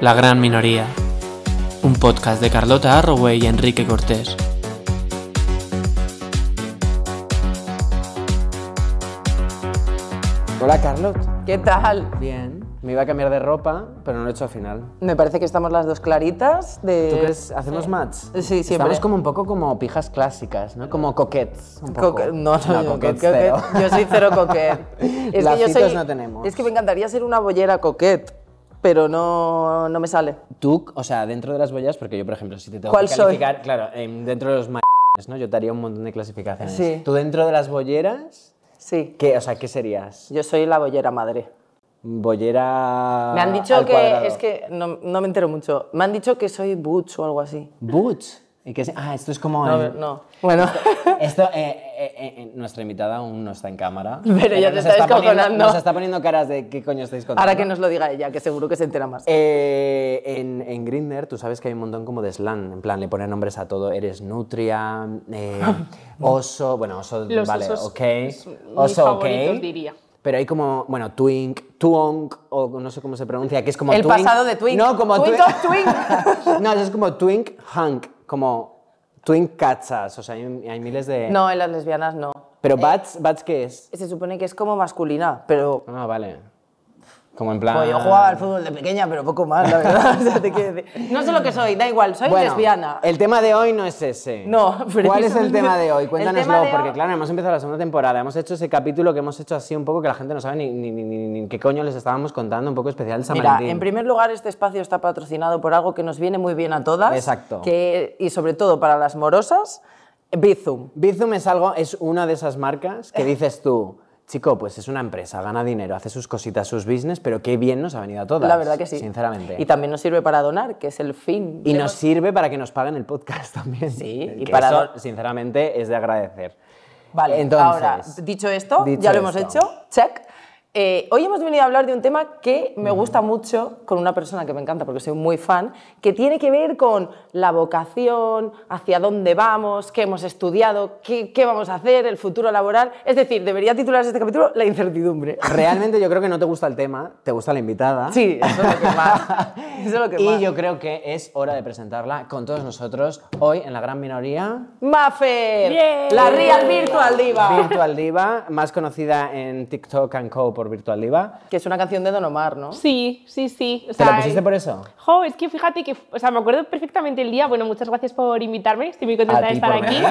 La Gran Minoría, un podcast de Carlota Arroway y Enrique Cortés. Hola, Carlot. ¿Qué tal? Bien. Me iba a cambiar de ropa, pero no lo he hecho al final. Me parece que estamos las dos claritas de... ¿Tú crees? ¿Hacemos match? Sí, siempre. Estamos como un poco como pijas clásicas, ¿no? Como coquettes. Un poco. Coque- No, no, yo, coquettes coquette- cero. yo soy cero coquet. Es Lacitos no tenemos. Es que me encantaría ser una bollera coquet, pero no, no me sale. Tú, o sea, dentro de las boyas, porque yo, por ejemplo, si te tengo ¿Cuál que soy? calificar, claro, em, dentro de los ma ¿no? Yo te haría un montón de clasificaciones. Sí. Tú dentro de las bolleras, Sí, ¿qué, o sea, ¿qué serías? yo soy la bollera madre. Bollera Me han dicho al que, cuadrado. es que no, no me entero mucho, me han dicho que soy butch o algo así. Butch. ¿Y qué es? Ah, esto es como... No, el- no. Bueno, Esto, eh, eh, eh, nuestra invitada aún no está en cámara. Pero ya te nos está descojonando. Nos está poniendo caras de qué coño estáis contando. ahora que nos lo diga ella, que seguro que se entera más. En, en Grindr, tú sabes que hay un montón como de slang, en plan, le ponen nombres a todo. Eres nutria, oso, bueno, oso, Los vale, osos ok. Oso, ok. diría. Pero hay como, bueno, twink, twonk, o no sé cómo se pronuncia, que es como El twink. pasado de twink. No, como Twink twink. no, es como twink, hunk, como twink cachas, o sea, hay, hay miles de... No, en las lesbianas no. Pero bats, bats, ¿qué es? Se supone que es como masculina, pero Ah, vale. Como en plan... Pues yo jugaba al fútbol de pequeña, pero poco más, la verdad. O sea, te quiero decir. No sé lo que soy, da igual, soy Bueno, lesbiana. El tema de hoy no es ese. No, ¿Cuál es el tema de hoy? Cuéntanoslo, de porque hoy- claro, hemos empezado la segunda temporada, hemos hecho ese capítulo que hemos hecho así un poco que la gente no sabe ni, ni, ni- ni- ni qué coño les estábamos contando, un poco especial de San Mira, Valentín. en primer lugar, este espacio está patrocinado por algo que nos viene muy bien a todas. Exacto. Que, y sobre todo para las morosas, Bizum. Bizum es algo, es una de esas marcas que dices tú, chico, pues es una empresa, gana dinero, hace sus cositas, sus business, pero qué bien nos ha venido a todas. La verdad que sí. Sinceramente. Y también nos sirve para donar, que es el fin. Y nos sirve para que nos paguen el podcast también. Sí, y Que para eso, sinceramente, es de agradecer. Vale, Entonces, ahora, dicho esto, dicho ya lo hemos hecho, check. Eh, hoy hemos venido a hablar de un tema que me gusta mucho, con una persona que me encanta porque soy muy fan, que tiene que ver con la vocación, hacia dónde vamos, qué hemos estudiado, qué, qué vamos a hacer, el futuro laboral. Es decir, debería titularse este capítulo La incertidumbre. Realmente yo creo que no te gusta el tema, te gusta la invitada. Sí, eso es lo que más. Eso es lo que Y más. yo creo que es hora de presentarla con todos nosotros hoy en la gran minoría. Maffer, Bien. la Real Virtual Diva. Virtual Diva, más conocida en TikTok and Co por Virtual Diva. Que es una canción de Don Omar, ¿no? Sí, sí, sí. O ¿Te sea, la pusiste por eso? Jo, es que fíjate que, o sea, me acuerdo perfectamente el día. Bueno, muchas gracias por invitarme. Estoy muy contenta de estar aquí.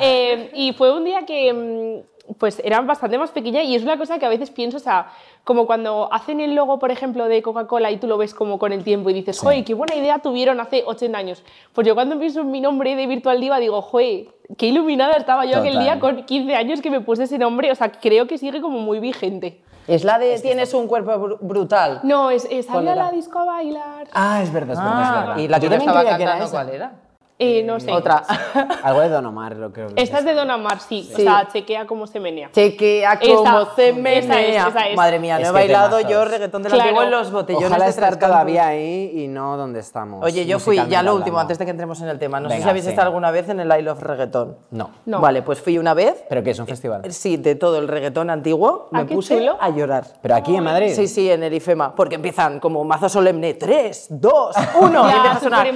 Eh, y fue un día que, mm, pues, era bastante más pequeña y es una cosa que a veces pienso, o sea, como cuando hacen el logo, por ejemplo, de Coca-Cola y tú lo ves como con el tiempo y dices, joder, qué buena idea tuvieron hace 80 años. Pues yo cuando pienso en mi nombre de Virtual Diva digo, joder, qué iluminada estaba yo aquel Total. día con 15 años que me puse ese nombre. O sea, creo que sigue como muy vigente. Es la de Tienes un cuerpo bru- brutal. No, es, es ¿Cuál salir a era? la disco a bailar. Ah, es verdad, es verdad, es verdad. y la que Yo yo también estaba creía que era cantando, esa. ¿cuál era? Eh, no sé. Otra. Algo de Don Omar, lo creo. que Esta es de Don Omar, sí. O sea, chequea cómo se menea. Chequea Esa, cómo se esa es, menea. esa es. Madre mía, no Es he bailado temazos. yo reggaetón del Claro. antiguo en los botellones Ojalá de estar Tres todavía ahí y no donde estamos. Oye, yo fui, ya lo último, hablando. antes de que entremos en el tema. No sé si habéis sí. estado alguna vez en el I Love Reggaetón. No. No. Vale, pues fui una vez. ¿Pero qué es un festival? Sí, de todo el reggaetón antiguo. Ah, Me puse chulo. a llorar. ¿Pero aquí en Madrid? Sí, sí, en el IFEMA, porque empiezan como mazo solemne, 3, 2, 1, y empieza a sonar.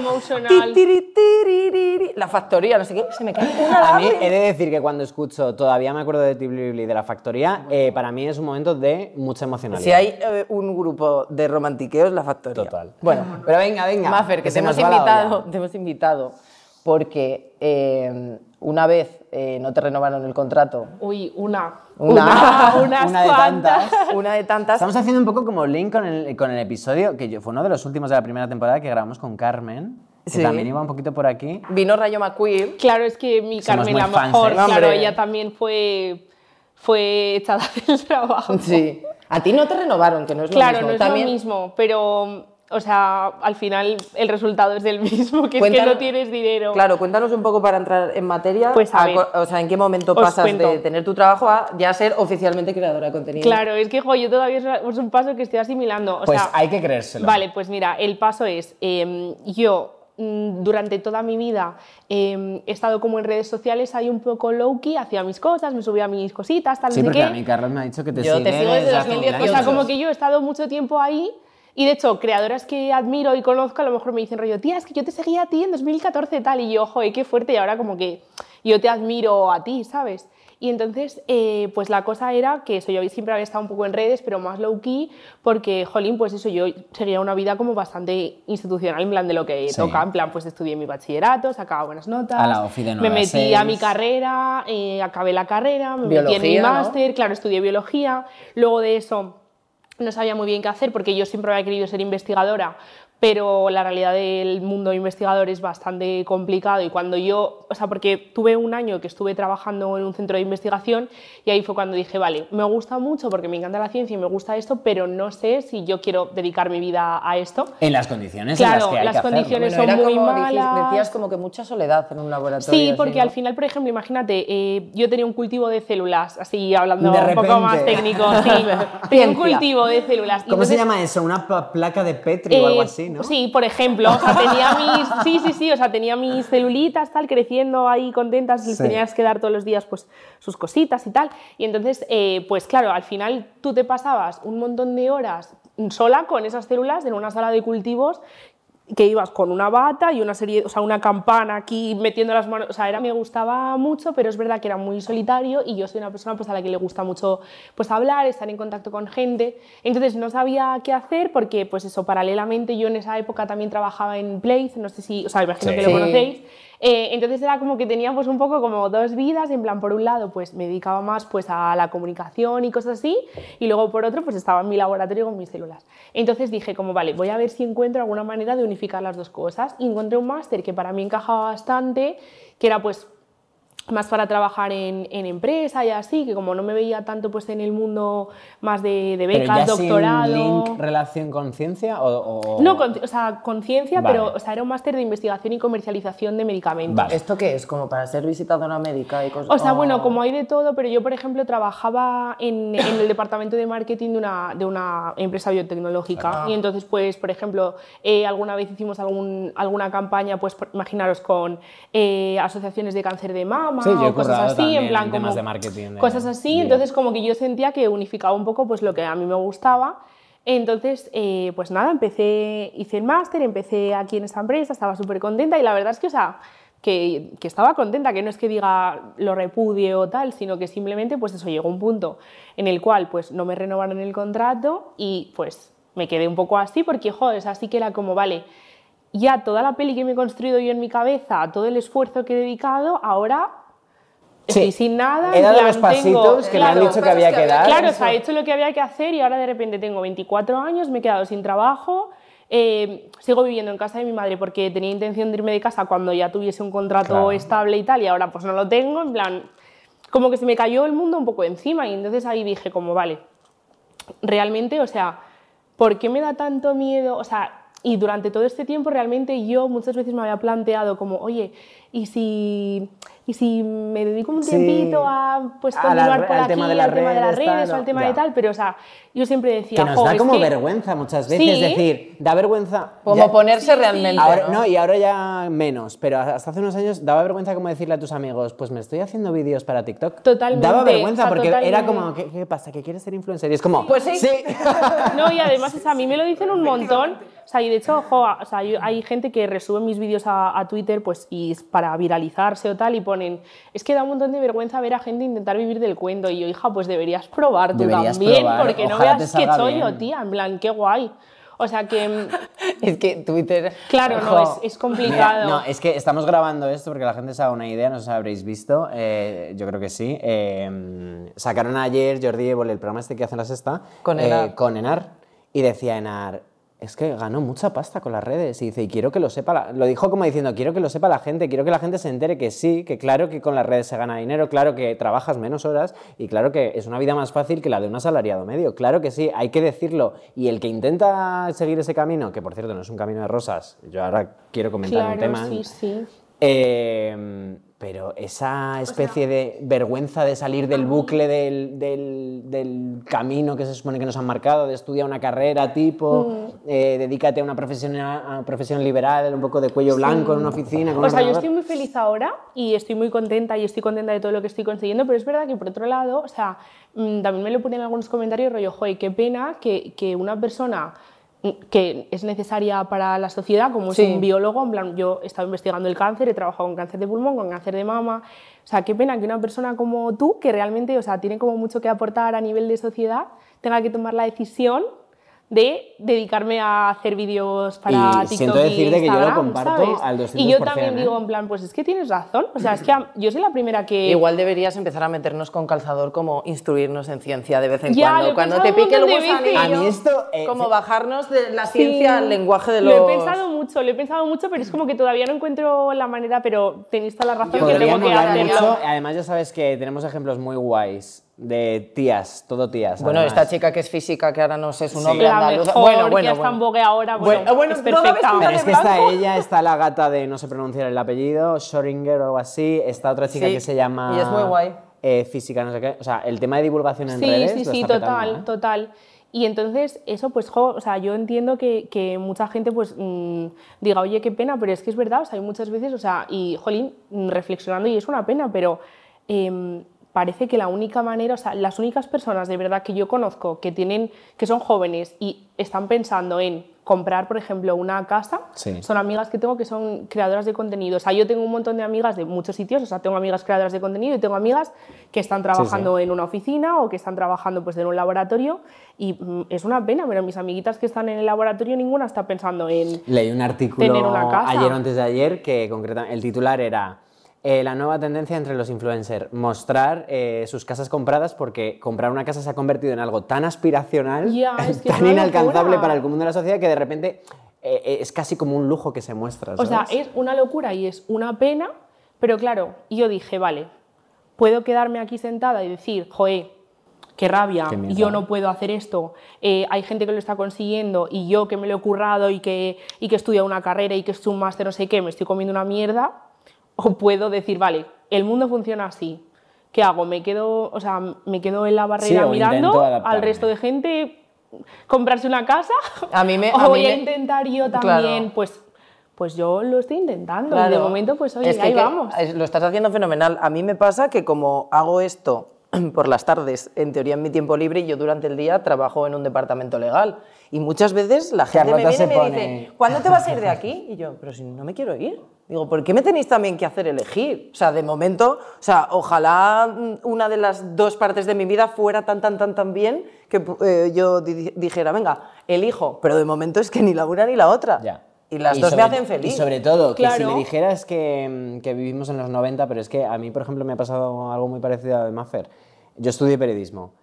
La factoría, no sé qué, se me cae una A mí he de decir que cuando escucho, todavía me acuerdo de Tibli de la factoría, eh, para mí es un momento de mucha emocionalidad. Si hay eh, un grupo de romantiqueos, la factoría. Total. Bueno, Pero venga, venga. Maffer, que te hemos, invitado, te hemos invitado porque eh, una vez eh, no te renovaron el contrato, Uy, una. Una. unas Una de tantas. una de tantas, Estamos haciendo un poco como link con el, con el episodio, que yo- fue uno de los últimos de la primera temporada que grabamos con Carmen, que Sí. también iba un poquito por aquí. vino Rayo McQueen. Claro, es que mi Somos Carmen, muy la fans, mejor, ¿eh? claro, Hombre. ella también fue, fue echada del trabajo. Sí. A ti no te renovaron, que no es lo Claro, mismo. no es También, lo mismo, pero, o sea, al final el resultado es el mismo, que es que no tienes dinero. Claro, cuéntanos un poco para entrar en materia. Pues, a ver. o sea, ¿en qué momento pasas cuento. de tener tu trabajo a ya ser oficialmente creadora de contenido? Claro, es que jo, yo todavía es es un paso que estoy asimilando. O Pues sea, hay que creérselo. Vale, pues mira, el paso es, em, yo durante toda mi vida em, he estado como en redes sociales ahí un poco low-key, hacía mis cosas, me subía mis cositas, tal, Sí, no sé porque qué. a mí Carlos me ha dicho que te Yo sigue te sigo desde hace 2018. O sea, como que yo he estado mucho tiempo ahí Y de hecho, creadoras que admiro y conozco a lo mejor me dicen rollo, tía, es que yo te seguía a ti en 2014 tal, y yo, joder, qué fuerte, y ahora como que yo te admiro a ti, ¿sabes? Y entonces, eh, pues la cosa era que eso, yo siempre había estado un poco en redes, pero más low key, porque, jolín, pues eso, yo seguía una vida como bastante institucional, en plan de lo que Sí. toca, en plan, pues estudié mi bachillerato, sacaba buenas notas, A la ofi de me metí a mi carrera, eh, acabé la carrera, me metí en mi máster, claro, estudié biología, luego de eso no sabía muy bien qué hacer porque yo siempre había querido ser investigadora, pero la realidad del mundo investigador es bastante complicado y cuando yo, o sea, porque tuve un año que estuve trabajando en un centro de investigación y ahí fue cuando dije, vale, me gusta mucho porque me encanta la ciencia y me gusta esto, pero no sé si yo quiero dedicar mi vida a esto. En las condiciones en Claro, las que hay las que condiciones Bueno, son era muy como, malas. decías como que mucha soledad en un laboratorio. Sí, así, porque ¿no? al final, por ejemplo, imagínate, eh, yo tenía un cultivo de células, así hablando De un poco más técnico, sí, tenía un cultivo de células. ¿Cómo se llama eso? Una placa de Petri o algo eh, así, ¿no? Sí, por ejemplo, o sea, tenía mis, sí, sí, sí, o sea, tenía mis celulitas tal creciendo ahí contentas, les Sí. tenías que dar todos los días pues sus cositas y tal. Y entonces, eh, pues claro, al final tú te pasabas un montón de horas sola con esas células en una sala de cultivos que ibas con una bata y una serie, o sea, una campana aquí metiendo las manos, o sea, era, me gustaba mucho, pero es verdad que era muy solitario y yo soy una persona pues a la que le gusta mucho pues hablar, estar en contacto con gente, entonces no sabía qué hacer porque pues eso, paralelamente yo en esa época también trabajaba en Place, no sé si, o sea, imagino Sí. que lo Sí. conocéis, eh, entonces era como que tenía pues un poco como dos vidas, en plan por un lado pues me dedicaba más pues a la comunicación y cosas así y luego por otro pues estaba en mi laboratorio con mis células. Entonces dije como vale, voy a ver si encuentro alguna manera de unificar las dos cosas y encontré un máster que para mí encajaba bastante, que era pues más para trabajar en, en empresa y así, que como no me veía tanto pues en el mundo más de, de Pero becas, ya sin doctorado... link relación con ciencia o, o- No, con, o sea, conciencia, Vale. pero o sea, era un máster de investigación y comercialización de medicamentos. Vale. ¿Esto qué es? ¿Como para ser visitadora médica y cosas? O sea, Oh. bueno, como hay de todo, pero yo, por ejemplo, trabajaba en, en el departamento de marketing de una, de una empresa biotecnológica. Y entonces, pues, por ejemplo, eh, alguna vez hicimos algún, alguna campaña, pues, por- imaginaros, con eh, asociaciones de cáncer de mama Sí, o cosas así, en plan, como de marketing de cosas así. bio. Entonces, como que yo sentía que unificaba un poco, pues, lo que a mí me gustaba. Entonces, eh, pues nada, empecé, hice el máster, empecé aquí en esta empresa, estaba súper contenta y la verdad es que, o sea, que, que estaba contenta, que no es que diga lo repudie o tal, sino que simplemente, pues eso, llegó un punto en el cual, pues no me renovaron el contrato y pues me quedé un poco así porque, joder, así que era como, vale, ya toda la peli que me he construido yo en mi cabeza, todo el esfuerzo que he dedicado, ahora Sí, estoy sin nada. he dado los pasitos tengo- que me han claro, dicho que había que dar. Claro, o sea, he hecho lo que había que hacer y ahora de repente tengo 24 años, me he quedado sin trabajo, eh, sigo viviendo en casa de mi madre porque tenía intención de irme de casa cuando ya tuviese un contrato Claro. estable y tal, y ahora pues no lo tengo, en plan, como que se me cayó el mundo un poco encima y entonces ahí dije como, vale, realmente, o sea, ¿por qué me da tanto miedo? O sea, y durante todo este tiempo realmente yo muchas veces me había planteado como, oye, ¿y si, y si me dedico un Sí. tiempito a pues, A la continuar re- por al aquí, tema de al tema de las redes, tal, o al tema ya. de tal? Pero, o sea, yo siempre decía, que nos "Jo, da es como que- vergüenza muchas veces, Sí. es decir, da vergüenza. Como ya- ponerse realmente. Ahora, ¿no? no, y ahora ya menos, pero hasta hace unos años daba vergüenza como decirle a tus amigos, pues me estoy haciendo vídeos para TikTok. Totalmente, Daba vergüenza o sea, porque era como, ¿qué, qué pasa? ¿Que quieres ser influencer? Y es como, Pues sí. No, y además, o sea, a mí me lo dicen un montón. O sea, y de hecho, jo, o sea, yo- hay gente que resube mis vídeos a, a Twitter pues, y es para viralizarse o tal y ponen, es que da un montón de vergüenza ver a gente intentar vivir del cuento. Y yo, hija, pues deberías probar tú Deberías también, probar, porque no ojalá veas que chollo, tía, en plan, qué guay. O sea que, mm, Es que Twitter. claro, no, es, es complicado. Mira, no, es que estamos grabando esto porque la gente se haga una idea, no sé si habréis visto, eh, yo creo que sí. eh, sacaron ayer Jordi el programa este que hacen la sexta, Con eh, Enar. con Enar, y decía Enar, es que ganó mucha pasta con las redes, y dice, y quiero que lo sepa, la-". lo dijo como diciendo, quiero que lo sepa la gente, quiero que la gente se entere que sí, que claro que con las redes se gana dinero, claro que trabajas menos horas, y claro que es una vida más fácil que la de un asalariado medio, claro que sí, hay que decirlo, y el que intenta seguir ese camino, que por cierto no es un camino de rosas, yo ahora quiero comentar un tema... sí, sí. Eh, pero esa especie de vergüenza de salir del bucle del, del- del camino que se supone que nos han marcado, de estudiar una carrera tipo, eh, dedícate a una profesión, a una profesión liberal, un poco de cuello blanco en una oficina. Con O sea, yo estoy muy feliz ahora y estoy muy contenta y estoy contenta de todo lo que estoy consiguiendo, pero es verdad que por otro lado, o sea, mm, también me lo ponen en algunos comentarios rollo, joder, qué pena que, que una persona que es necesaria para la sociedad, como Sí. es un biólogo, en plan, yo he estado investigando el cáncer, he trabajado con cáncer de pulmón, con cáncer de mama, o sea, qué pena que una persona como tú, que realmente, o sea, tiene como mucho que aportar a nivel de sociedad, tenga que tomar la decisión de dedicarme a hacer vídeos para Y TikTok siento decirte que yo lo Instagram, comparto ¿sabes? al 200%, Y yo también ¿eh? digo, en plan, pues es que tienes razón, o sea, es que yo soy la primera que... Igual deberías empezar a meternos con calzador como instruirnos en ciencia de vez en Ya, cuando. Cuando te pique el gusanillo. A mí esto, eh, como bajarnos de la ciencia Sí, al lenguaje de los... Lo he pensado mucho, lo he pensado mucho, pero es como que todavía no encuentro la manera, pero tenéis toda la razón que tengo que hacerlo. mucho. Además, ya sabes que tenemos ejemplos muy guays de tías, todo tías. Bueno, además. esta chica que es física, que ahora no sé su Sí. nombre La andaluz. mejor, bueno, que bueno, está en bueno. vogue ahora, bueno, Bueno, bueno, es perfecta. Pero es que está ella, está la gata de no sé pronunciar el apellido, Schoringer o algo así, está otra chica Sí, que se llama... y es muy guay. eh, física, no sé qué. O sea, el tema de divulgación en Sí, redes sí, sí, está total, petando, ¿eh? total. Y entonces, eso, pues, jo, o sea, yo entiendo que, que mucha gente, pues, mm, diga, oye, qué pena, pero es que es verdad, o sea, hay muchas veces, o sea, y, jolín, reflexionando, y es una pena, pero em, parece que la única manera, o sea, las únicas personas de verdad que yo conozco que tienen, que son jóvenes y están pensando en comprar, por ejemplo, una casa, Sí. son amigas que tengo que son creadoras de contenido. O sea, yo tengo un montón de amigas de muchos sitios, o sea, tengo amigas creadoras de contenido y tengo amigas que están trabajando en una oficina o que están trabajando pues en un laboratorio y mm, es una pena, pero mis amiguitas que están en el laboratorio ninguna está pensando en Leí un artículo Tener una casa. ayer o antes de ayer que concretamente el titular era eh, la nueva tendencia entre los influencers, mostrar eh, sus casas compradas porque comprar una casa se ha convertido en algo tan aspiracional, es que es tan inalcanzable locura. para el común de la sociedad que de repente eh, es casi como un lujo que se muestra. O sea, es una locura y es una pena, pero claro, yo dije, vale, puedo quedarme aquí sentada y decir, joe, qué rabia, Qué yo no puedo hacer esto, eh, hay gente que lo está consiguiendo y yo que me lo he currado y que, y que he estudiado una carrera y que hecho un máster, no sé qué, me estoy comiendo una mierda, o puedo decir, vale, el mundo funciona así. ¿Qué hago? ¿Me quedo, o sea, me quedo en la barrera mirando al resto de gente comprarse una casa? A mí me- o a mí voy a me- intentar yo Claro. también, pues, pues yo lo estoy intentando. Y de momento, pues oye, Es que ahí que- vamos. Lo estás haciendo fenomenal. A mí me pasa que como hago esto por las tardes, en teoría en mi tiempo libre, y yo durante el día trabajo en un departamento legal. Y muchas veces la gente Carlota me viene y me pone- dice, ¿cuándo te vas a ir de aquí? Y yo, pero si no me quiero ir. Digo, ¿por qué me tenéis también que hacer elegir? O sea, de momento, o sea, ojalá mm, una de las dos partes de mi vida fuera tan, tan, tan, tan bien que eh, yo di- dijera, venga, elijo. Pero de momento es que ni la una ni la otra. Ya. Y las Y dos sobre- me hacen feliz. Y sobre todo, que si Claro. le dijeras que, mm, que vivimos en los 90, pero es que a mí, por ejemplo, me ha pasado algo muy parecido a de Maffer. Yo estudié periodismo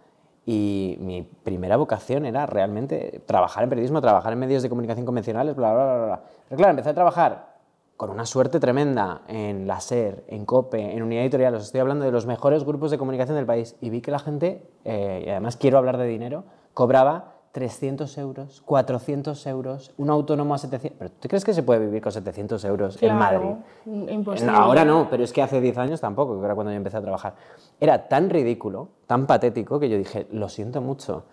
y mi primera vocación era realmente trabajar en periodismo, trabajar en medios de comunicación convencionales, bla, bla, bla, bla. Pero claro, empecé a trabajar con una suerte tremenda en la SER, en COPE, en Unidad Editorial, os estoy hablando de los mejores grupos de comunicación del país, y vi que la gente, eh, y además quiero hablar de dinero, cobraba 300 euros, 400 euros, un autónomo a 700... ¿Pero tú crees que se puede vivir con 700 euros en Madrid? Imposible. Ahora no, pero es que hace 10 años tampoco, que era cuando yo empecé a trabajar. Era tan ridículo, tan patético, que yo dije, lo siento mucho.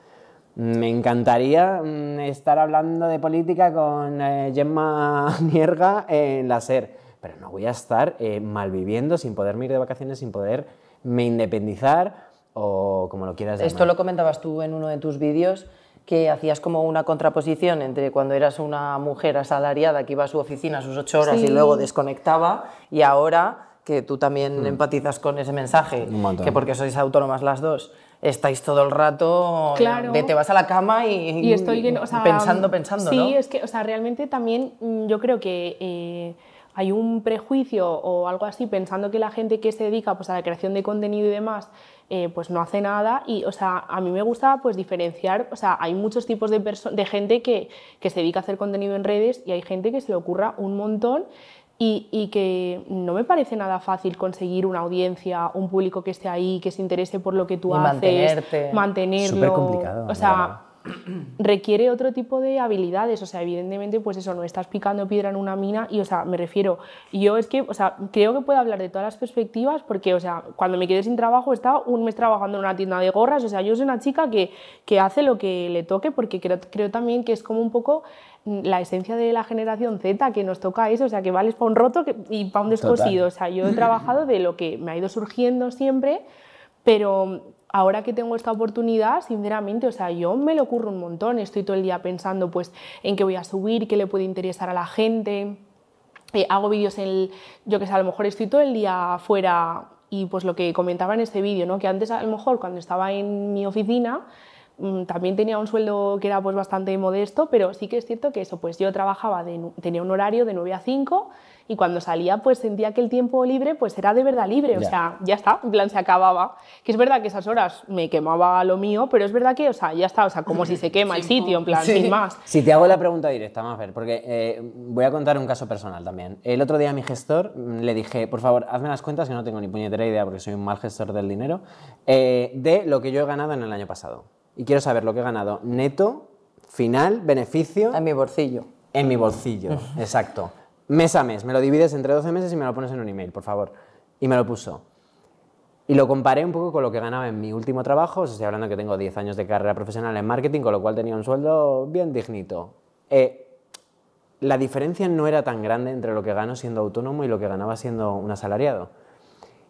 Me encantaría mm, estar hablando de política con eh, Gemma Nierga en la SER, pero no voy a estar eh, malviviendo, sin poderme ir de vacaciones, sin poderme independizar o como lo quieras llamar. Esto lo comentabas tú en uno de tus vídeos, que hacías como una contraposición entre cuando eras una mujer asalariada que iba a su oficina a sus ocho horas y Sí. luego desconectaba, y ahora que tú también empatizas con ese mensaje, Mm. Que porque sois autónomas las dos, estáis todo el rato, Claro. de- te vas a la cama y, y estoy lleno, o sea, pensando, pensando, sí, ¿no? es que, o sea, realmente también mm, yo creo que eh, hay un prejuicio o algo así pensando que la gente que se dedica pues, a la creación de contenido y demás eh, pues no hace nada y, o sea, a mí me gusta pues diferenciar, o sea, hay muchos tipos de, de gente que, que se dedica a hacer contenido en redes y hay gente que se le ocurra un montón y, y que no me parece nada fácil conseguir una audiencia, un público que esté ahí, que se interese por lo que tú Y haces, mantenerte. mantenerlo. Supercomplicado, O la sea, requiere otro tipo de habilidades, o sea, evidentemente, pues eso, no estás picando piedra en una mina y, o sea, me refiero, yo es que, o sea, creo que puedo hablar de todas las perspectivas porque, o sea, cuando me quedé sin trabajo estaba un mes trabajando en una tienda de gorras, o sea, yo soy una chica que, que hace lo que le toque porque creo, creo también que es como un poco la esencia de la generación Z, que nos toca eso, o sea, que vales para un roto y para un descosido, o sea, yo he trabajado de lo que me ha ido surgiendo siempre, pero ahora que tengo esta oportunidad, sinceramente, o sea, yo me lo ocurro un montón, estoy todo el día pensando pues en qué voy a subir, qué le puede interesar a la gente, eh, hago vídeos en, yo que sé, a lo mejor estoy todo el día fuera y pues lo que comentaba en este vídeo, ¿no? que antes a lo mejor cuando estaba en mi oficina mm, también tenía un sueldo que era pues bastante modesto, pero sí que es cierto que eso, pues yo trabajaba, tenía un horario de 9 a 5 y cuando salía pues sentía que el tiempo libre pues era de verdad libre, o sea, ya está, en plan se acababa. Que es verdad que esas horas me quemaba lo mío, pero es verdad que, o sea, ya está, o sea, como si se quema el sitio, en plan, sin más. Si te hago la pregunta directa, vamos a ver, porque eh, voy a contar un caso personal también. El otro día a mi gestor le dije, por favor, hazme las cuentas, que no tengo ni puñetera idea porque soy un mal gestor del dinero, eh, de lo que yo he ganado en el año pasado. Y quiero saber lo que he ganado neto, final, beneficio. En mi bolsillo. En mi bolsillo, exacto mes a mes, me lo divides entre 12 meses y me lo pones en un email, por favor. Y me lo puso. Y lo comparé un poco con lo que ganaba en mi último trabajo, os estoy hablando que tengo 10 años de carrera profesional en marketing, con lo cual tenía un sueldo bien dignito. Eh, la diferencia no era tan grande entre lo que gano siendo autónomo y lo que ganaba siendo un asalariado.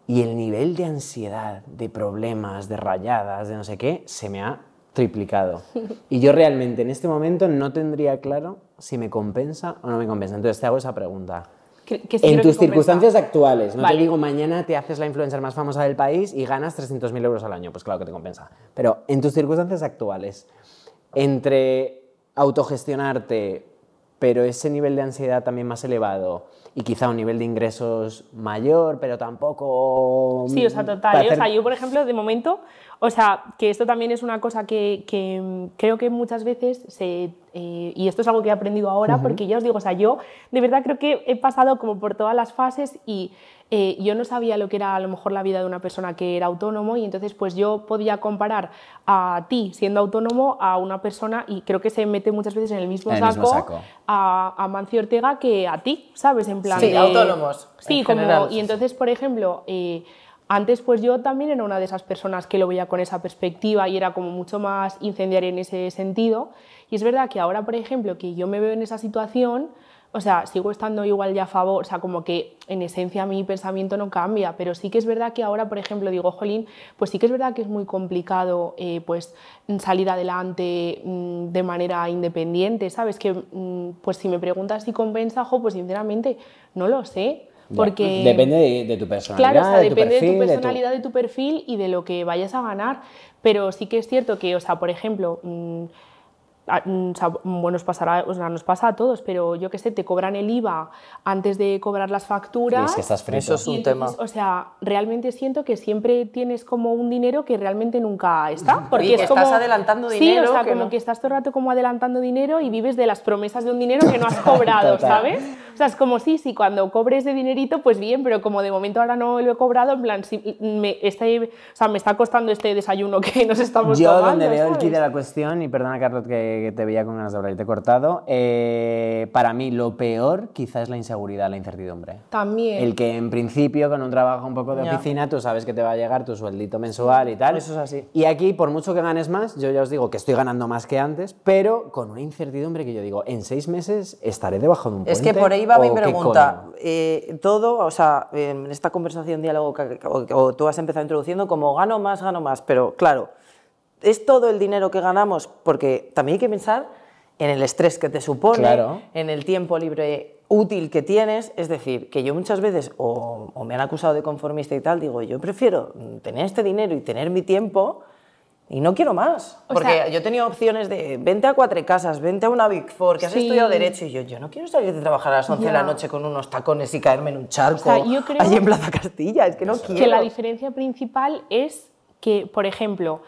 Y el nivel de ansiedad, de problemas, de rayadas, de no sé qué, se me ha triplicado. Y yo realmente en este momento no tendría claro si me compensa o no me compensa. Entonces te hago esa pregunta. en tus circunstancias actuales, no te digo mañana te haces la influencer más famosa del país y ganas 300.000 euros al año, pues claro que te compensa. Pero en tus circunstancias actuales, entre autogestionarte, pero ese nivel de ansiedad también más elevado y quizá un nivel de ingresos mayor, pero tampoco... Sí, o sea, total. ¿eh? O sea, yo, por ejemplo, de momento, o sea, que esto también es una cosa que, que creo que muchas veces se eh, y esto es algo que he aprendido ahora, porque ya os digo, o sea, yo de verdad creo que he pasado como por todas las fases y eh, yo no sabía lo que era a lo mejor la vida de una persona que era autónomo y entonces pues yo podía comparar a ti siendo autónomo a una persona y creo que se mete muchas veces en el mismo, saco, A, a, Mancio Ortega que a ti, ¿sabes? En plan sí, autónomos. Sí, como, y entonces, por ejemplo... Eh, antes pues yo también era una de esas personas que lo veía con esa perspectiva y era como mucho más incendiaria en ese sentido. Y es verdad que ahora, por ejemplo, que yo me veo en esa situación, o sea, sigo estando igual ya a favor, o sea, como que en esencia mi pensamiento no cambia, pero sí que es verdad que ahora, por ejemplo, digo, jolín, pues sí que es verdad que es muy complicado eh, pues salir adelante mm, de manera independiente, ¿sabes? Que mm, pues si me preguntas si compensa, jo, pues sinceramente no lo sé. Porque, depende de, tu personalidad. Claro, o sea, depende de tu personalidad, de tu... perfil y de lo que vayas a ganar. Pero sí que es cierto que, o sea, por ejemplo, mm, Mm, bueno, nos, pasará, o sea, nos pasa a todos, pero yo qué sé, te cobran el IVA antes de cobrar las facturas. es que estás Eso es un tema. O sea, realmente siento que siempre tienes como un dinero que realmente nunca está. Porque y es como, estás adelantando dinero. Sí, o sea, como que estás todo el rato como adelantando dinero y vives de las promesas de un dinero que no has cobrado, ¿sabes? O sea, es como sí, sí, cuando cobres de dinerito, pues bien, pero como de momento ahora no lo he cobrado, en plan, si me, este, o sea, me está costando este desayuno que nos estamos Yo tomando. Yo donde veo el kit de la cuestión, y perdona Carlos que que, te veía con ganas de hablar y te he cortado. Eh, para mí lo peor quizá es la inseguridad, la incertidumbre. También. El que en principio con un trabajo un poco de oficina tú sabes que te va a llegar tu sueldito mensual y tal. Eso es así. Y aquí, por mucho que ganes más, yo ya os digo que estoy ganando más que antes, pero con una incertidumbre que yo digo, en seis meses estaré debajo de un puente. Es que por ahí va mi pregunta. Eh, todo, o sea, en esta conversación, diálogo que tú has empezado introduciendo, como gano más, gano más, pero claro es todo el dinero que ganamos, porque también hay que pensar en el estrés que te supone, en el tiempo libre útil que tienes. Es decir, que yo muchas veces, o, me han acusado de conformista y tal, digo, yo prefiero tener este dinero y tener mi tiempo y no quiero más. porque yo he tenido opciones de vente a cuatro casas, vente a una Big Four, que has estudiado Derecho, y yo, yo no quiero salir de trabajar a las 11 de la noche con unos tacones y caerme en un charco allí en Plaza Castilla. Es que no quiero. Que la diferencia principal es que, por ejemplo,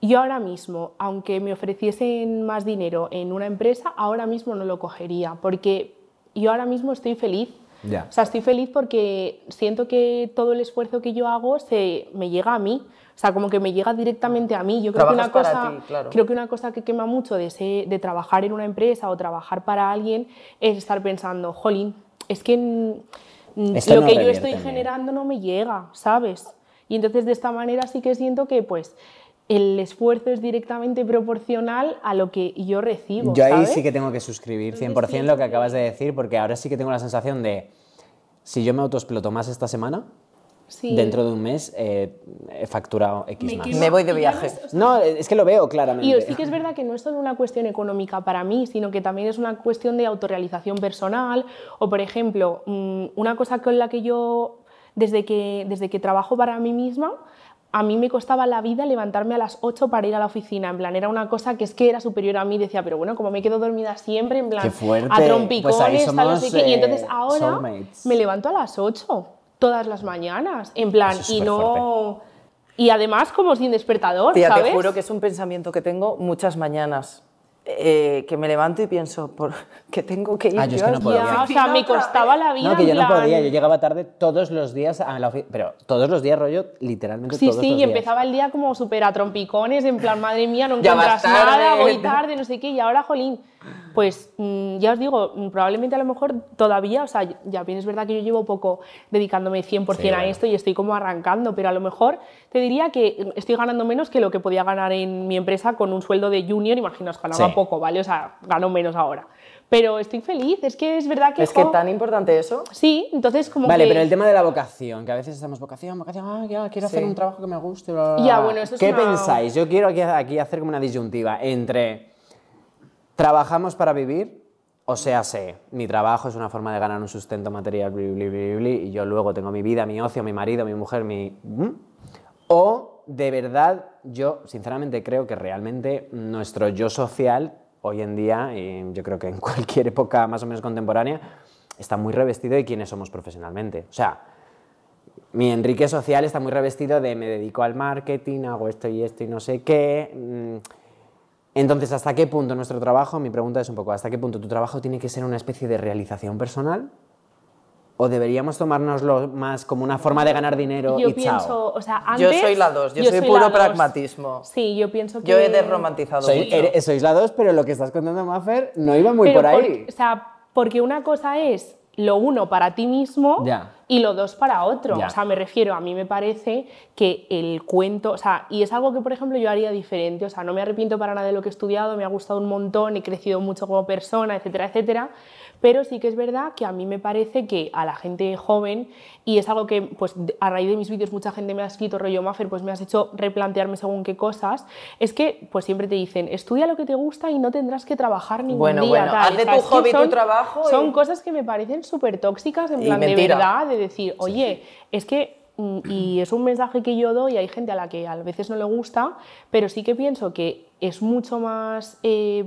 yo ahora mismo, aunque me ofreciesen más dinero en una empresa, ahora mismo no lo cogería, porque yo ahora mismo estoy feliz. O sea, estoy feliz porque siento que todo el esfuerzo que yo hago se me llega a mí. O sea, como que me llega directamente a mí. Yo creo que, una cosa, creo que una cosa que quema mucho de, de trabajar en una empresa o trabajar para alguien es estar pensando, jolín, es que lo que yo estoy generando no me llega, ¿sabes? Y entonces de esta manera sí que siento que pues el esfuerzo es directamente proporcional a lo que yo recibo. Yo ahí sí que tengo que suscribir 100% lo que acabas de decir, porque ahora sí que tengo la sensación de, si yo me autoexploto más esta semana, Sí. dentro de un mes eh, he facturado X Me más. quemo- Me voy de viaje. es- o sea, No, es que lo veo claramente. Y sí que es verdad que no es solo una cuestión económica para mí, sino que también es una cuestión de autorrealización personal. O, por ejemplo, mm, una cosa con la que yo, desde que, desde que trabajo para mí misma, a mí me costaba la vida levantarme a las 8 para ir a la oficina. En plan, era una cosa que es que era superior a mí. Decía, pero bueno, como me quedo dormida siempre, en plan, Qué fuerte. a trompicones, Pues tal, no sé qué. Y entonces eh, ahora soulmates. me levanto a las 8 todas las mañanas. En plan, es y no. Y además, como sin despertador, Tía, ¿sabes? te juro que es un pensamiento que tengo muchas mañanas. Eh, que me levanto y pienso, ¿por qué tengo que ir Ah, yo es que no a podía. o sea, me costaba la vida. No, que yo no podía, yo llegaba tarde todos los días a la oficina, pero todos los días rollo, literalmente Sí, todos sí, los y días. empezaba el día como súper a trompicones, en plan, madre mía, no encuentras nada, voy tarde, no sé qué, y ahora, jolín, pues mm, ya os digo, mm, probablemente a lo mejor todavía, o sea, ya bien es verdad que yo llevo poco dedicándome 100% Sí, a esto y estoy como arrancando, pero a lo mejor te diría que estoy ganando menos que lo que podía ganar en mi empresa con un sueldo de junior, imaginaos, ganaba Sí. poco, ¿vale? O sea, gano menos ahora. Pero estoy feliz, es que es verdad que... Es que tan importante eso. Sí, entonces como Vale, que... pero el tema de la vocación, que a veces estamos vocación, vocación, ah, ya, quiero hacer un trabajo que me guste. bla, bla, Ya, bla". bueno, eso es ¿Qué una- pensáis? Yo quiero aquí, aquí hacer como una disyuntiva entre trabajamos para vivir, o sea, sé, mi trabajo es una forma de ganar un sustento material, y yo luego tengo mi vida, mi ocio, mi marido, mi mujer, mi... O de verdad, yo sinceramente creo que realmente nuestro yo social hoy en día, y yo creo que en cualquier época más o menos contemporánea, está muy revestido de quiénes somos profesionalmente. O sea, mi Enrique social está muy revestido de me dedico al marketing, hago esto y esto y no sé qué. Mm, Entonces, ¿hasta qué punto nuestro trabajo, mi pregunta es un poco, ¿hasta qué punto tu trabajo tiene que ser una especie de realización personal? ¿O deberíamos tomárnoslo más como una forma de ganar dinero Yo y chao? pienso, o sea, antes... Yo soy la dos, yo soy puro pragmatismo. Sí, yo pienso que... Yo he desromantizado Soy- mucho. eres- sois la dos, pero lo que estás contando, Maffer, no iba muy Pero por ahí. por- o sea, porque una cosa es lo uno para ti mismo Ya. y lo dos para otro. Ya. O sea, me refiero, a mí me parece que el cuento, o sea, y es algo que, por ejemplo, yo haría diferente. O sea, no me arrepiento para nada de lo que he estudiado, me ha gustado un montón, he crecido mucho como persona, etcétera, etcétera. Pero sí que es verdad que a mí me parece que a la gente joven, y es algo que pues, a raíz de mis vídeos mucha gente me ha escrito, rollo Maffer, pues me has hecho replantearme según qué cosas, es que pues siempre te dicen, estudia lo que te gusta y no tendrás que trabajar ningún Bueno, día. bueno, tal. haz de tu hobby tu son- trabajo y- Son cosas que me parecen súper tóxicas, en Y plan de verdad, de decir, oye, es que, mm, y es un mensaje que yo doy, hay gente a la que a veces no le gusta, pero sí que pienso que es mucho más... eh,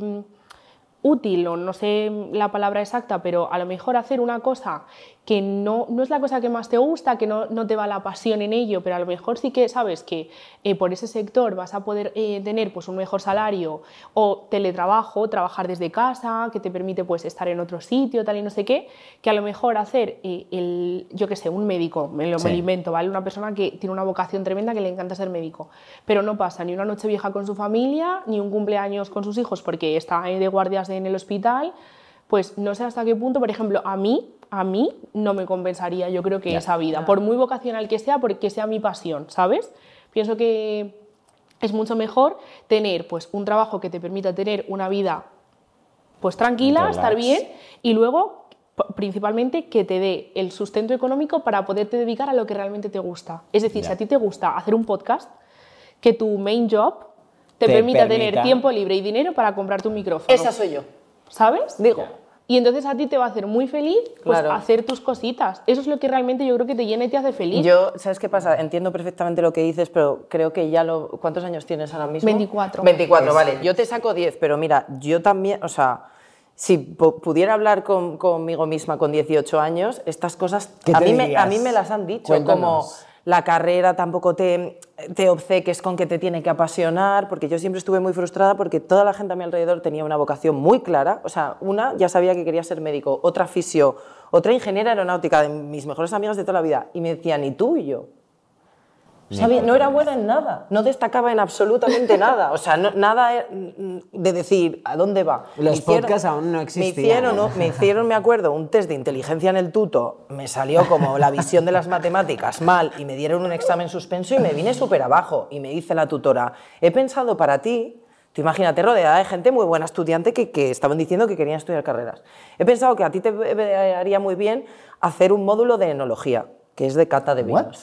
útil, o no sé la palabra exacta, pero a lo mejor hacer una cosa que no, no es la cosa que más te gusta, que no, no te va la pasión en ello, pero a lo mejor sí que sabes que eh, por ese sector vas a poder eh, tener pues, un mejor salario o teletrabajo, trabajar desde casa, que te permite pues, estar en otro sitio, tal y no sé qué, que a lo mejor hacer, eh, el, yo qué sé, un médico, me lo, me Sí. lo invento, ¿vale? Una persona que tiene una vocación tremenda, que le encanta ser médico, pero no pasa ni una noche vieja con su familia, ni un cumpleaños con sus hijos porque está de guardias en el hospital, pues no sé hasta qué punto, por ejemplo, a mí, a mí no me compensaría, yo creo que Ya. esa vida, por muy vocacional que sea, porque sea mi pasión, ¿sabes? Pienso que es mucho mejor tener pues un trabajo que te permita tener una vida pues tranquila, Relax. estar bien y luego principalmente que te dé el sustento económico para poderte dedicar a lo que realmente te gusta. Es decir, Ya. si a ti te gusta hacer un podcast, que tu main job te, Te permita, permita. tener tiempo libre y dinero para comprarte un micrófono. Esa soy yo. ¿Sabes? Digo. Y entonces a ti te va a hacer muy feliz pues, Claro. hacer tus cositas. Eso es lo que realmente yo creo que te llena y te hace feliz. Yo, ¿sabes qué pasa? Entiendo perfectamente lo que dices, pero creo que ya lo... ¿Cuántos años tienes ahora mismo? 24. 24, vale. Yo te saco 10, pero mira, yo también, o sea, si pu- pudiera hablar con- conmigo misma con 18 años, estas cosas ¿Qué a te mí, me, a mí me las han dicho, como la carrera tampoco te, te obceques con que te tiene que apasionar, porque yo siempre estuve muy frustrada porque toda la gente a mi alrededor tenía una vocación muy clara, o sea, una ya sabía que quería ser médico, otra fisio, otra ingeniera aeronáutica, de mis mejores amigas de toda la vida, y me decían, ¿y tú y yo? Sabía- no era buena en nada, no destacaba en absolutamente nada, o sea, no- nada eh, mm, de decir a dónde va. Los Me podcasts aún no Me existían. hicieron, ¿no? me hicieron, me acuerdo, un test de inteligencia en el tuto, me salió como la visión de las matemáticas mal y me dieron un examen suspenso y me vine súper abajo y me dice la tutora, he pensado para ti, tú imagínate rodeada de gente muy buena estudiante que, que estaban diciendo que querían estudiar carreras, he pensado que a ti te haría muy bien hacer un módulo de enología, que es de cata de What?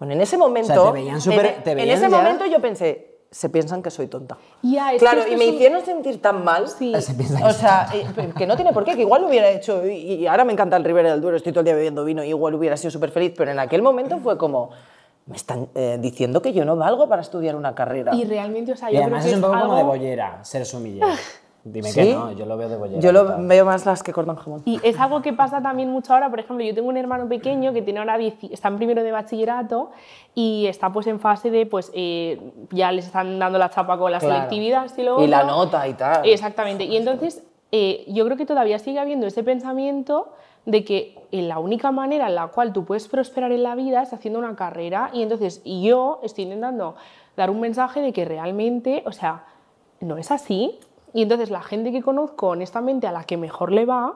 Bueno, en ese momento, te veían súper- en, te en veían ese ya- momento yo pensé, se piensan que soy tonta. Ya, es claro, y me es un- hicieron sentir tan mal. Sí. Se que O sea, eh, que no tiene por qué, que igual lo hubiera hecho, y, y ahora me encanta el Ribera del Duero, estoy todo el día bebiendo vino, y igual hubiera sido súper feliz, pero en aquel momento fue como, me están eh, diciendo que yo no valgo para estudiar una carrera. Y realmente, o sea, Y yo además creo es que un poco como de algo- bollera, ser sumillero. Dime ¿Sí? que no, yo lo veo de bollera. Yo lo veo más las que cortan jamón. Y es algo que pasa también mucho ahora, por ejemplo, yo tengo un hermano pequeño que tiene ahora 10 está en primero de bachillerato y está pues en fase de, pues eh, ya les están dando la chapa con la Claro. selectividad y lo Y la nota y tal. Exactamente. Y entonces eh, yo creo que todavía sigue habiendo ese pensamiento de que eh, la única manera en la cual tú puedes prosperar en la vida es haciendo una carrera y entonces yo estoy intentando dar un mensaje de que realmente, o sea, no es así. Y entonces la gente que conozco honestamente a la que mejor le va,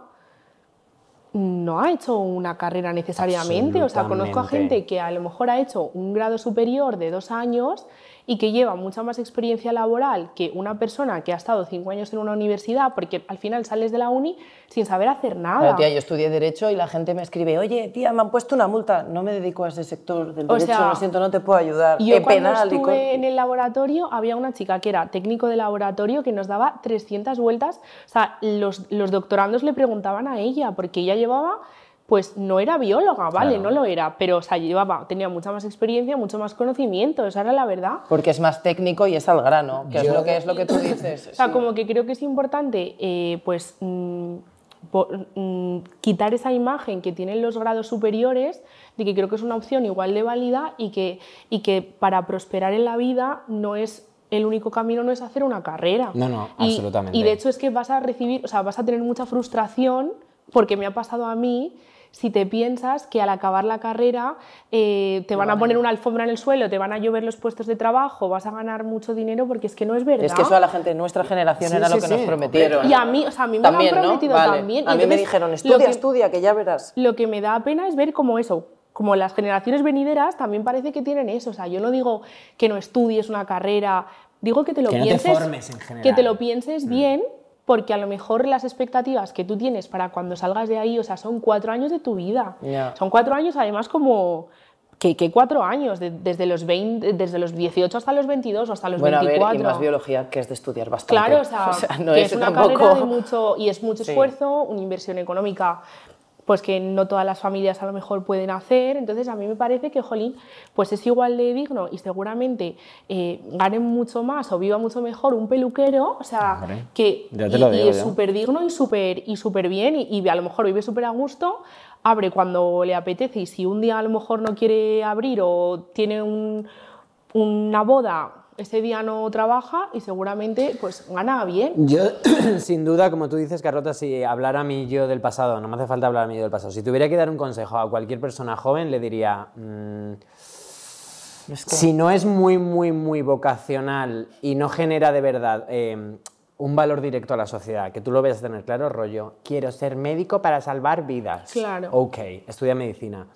no ha hecho una carrera necesariamente. O sea, conozco a gente que a lo mejor ha hecho un grado superior de dos años y que lleva mucha más experiencia laboral que una persona que ha estado cinco años en una universidad, porque al final sales de la uni sin saber hacer nada. Claro, tía, yo estudié Derecho y la gente me escribe, oye, tía, me han puesto una multa, no me dedico a ese sector del O derecho, sea, lo siento, no te puedo ayudar. Yo cuando penal estuve en el laboratorio había una chica que era técnico de laboratorio que nos daba 300 vueltas. O sea, los, los doctorandos le preguntaban a ella porque ella llevaba, pues no era bióloga, vale, no lo era, pero o sea, llevaba, tenía mucha más experiencia, mucho más conocimiento, esa era la verdad. Porque es más técnico y es al grano, que es lo que es lo que tú dices. O sea, sí. como que creo que es importante, eh, pues, mm, po- mm, quitar esa imagen que tienen los grados superiores, de que creo que es una opción igual de válida y que, y que para prosperar en la vida no es el único camino no es hacer una carrera. No, no, Y- absolutamente. Y de hecho es que vas a recibir, o sea, vas a tener mucha frustración, porque me ha pasado a mí, si te piensas que al acabar la carrera eh, te van a poner una alfombra en el suelo, te van a llover los puestos de trabajo, vas a ganar mucho dinero, porque es que no es verdad. Es que eso a la gente de nuestra generación Sí, era sí, lo que nos prometieron. Y a mí, o sea, a mí me También, lo han ¿no? prometido Vale. también. A mí me dijeron, estudia, que- estudia, que ya verás. Lo que me da pena es ver como eso, como las generaciones venideras también parece que tienen eso. O sea, yo no digo que no estudies una carrera, digo que te lo Que no te pienses. formes en general. Que te lo pienses bien, porque a lo mejor las expectativas que tú tienes para cuando salgas de ahí, o sea, son cuatro años de tu vida. Son cuatro años, además, como. que que cuatro años? De- desde, los 20, desde los 18 hasta los 22 o hasta los Bueno, a ver, 24. y más biología, que es de estudiar bastante. Claro, o sea, no que es una tampoco... carrera de mucho y es mucho Sí. esfuerzo, una inversión económica pues que no todas las familias a lo mejor pueden hacer. Entonces a mí me parece que, jolín, pues es igual de digno y seguramente eh, gane mucho más o viva mucho mejor un peluquero, o sea, Hombre, que y, es súper digno y súper y súper bien y, y a lo mejor vive súper a gusto, abre cuando le apetece y si un día a lo mejor no quiere abrir o tiene un- una boda, ese día no trabaja y seguramente pues gana bien. Yo, sin duda, como tú dices, Carlota, si hablara a mí yo del pasado, no me hace falta hablar a mí yo del pasado, si tuviera que dar un consejo a cualquier persona joven, le diría, mm, si no es muy, muy, muy vocacional y no genera de verdad eh, un valor directo a la sociedad, que tú lo veas tener claro, rollo, quiero ser médico para salvar vidas. Claro. Ok, estudia medicina.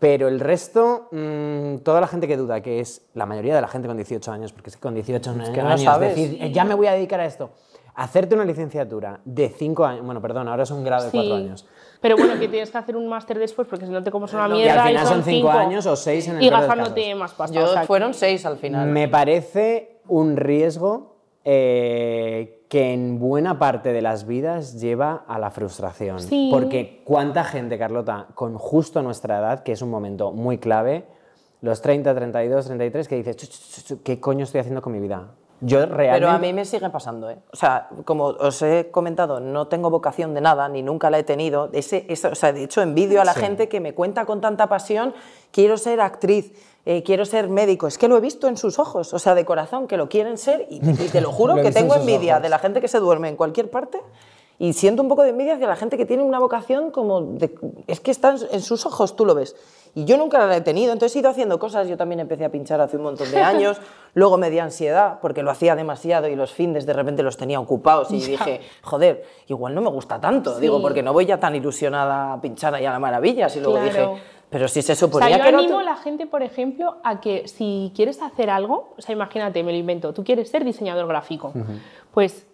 Pero el resto, mm, toda la gente que duda, que es la mayoría de la gente con 18 años, porque es que con 18 que no años sabes. decir, "Eh, ya me voy a dedicar a esto. Hacerte una licenciatura de 5 años, bueno, perdón, ahora es un grado de 4 Sí. años. Pero bueno, que tienes que hacer un máster después porque si no te comes una Y mierda. al final son 5 cinco. años o 6 en el Y gastándote más pasta. Yo, o sea, fueron seis al final. Me parece un riesgo eh, que en buena parte de las vidas lleva a la frustración. Sí. Porque cuánta gente, Carlota, con justo nuestra edad, que es un momento muy clave, los 30, 32, 33, que dices, "Chu, chu, chu, chu, ¿qué coño estoy haciendo con mi vida? Yo realmente... Pero a mí me sigue pasando, ¿eh? O sea, como os he comentado, no tengo vocación de nada, ni nunca la he tenido. Ese, ese- o sea, de hecho, envidio a la Sí. gente que me cuenta con tanta pasión, quiero ser actriz, eh, quiero ser médico. Es que lo he visto en sus ojos, o sea, de corazón, que lo quieren ser. Y, y te lo juro Lo que tengo envidia ojos. de la gente que se duerme en cualquier parte. Y siento un poco de envidia hacia la gente que tiene una vocación como... de- es que está en, en sus ojos, tú lo ves. Y yo nunca la he tenido, entonces he ido haciendo cosas. Yo también empecé a pinchar hace un montón de años. Luego me dio ansiedad porque lo hacía demasiado y los fines de repente los tenía ocupados. Y dije, joder, igual no me gusta tanto. Digo, porque no voy ya tan ilusionada a pinchar ahí a la maravilla. Y luego Claro. dije, pero si se O sea, suponía yo que animo a la gente, por ejemplo, a que si quieres hacer algo, o sea, imagínate, me lo invento, tú quieres ser diseñador gráfico, pues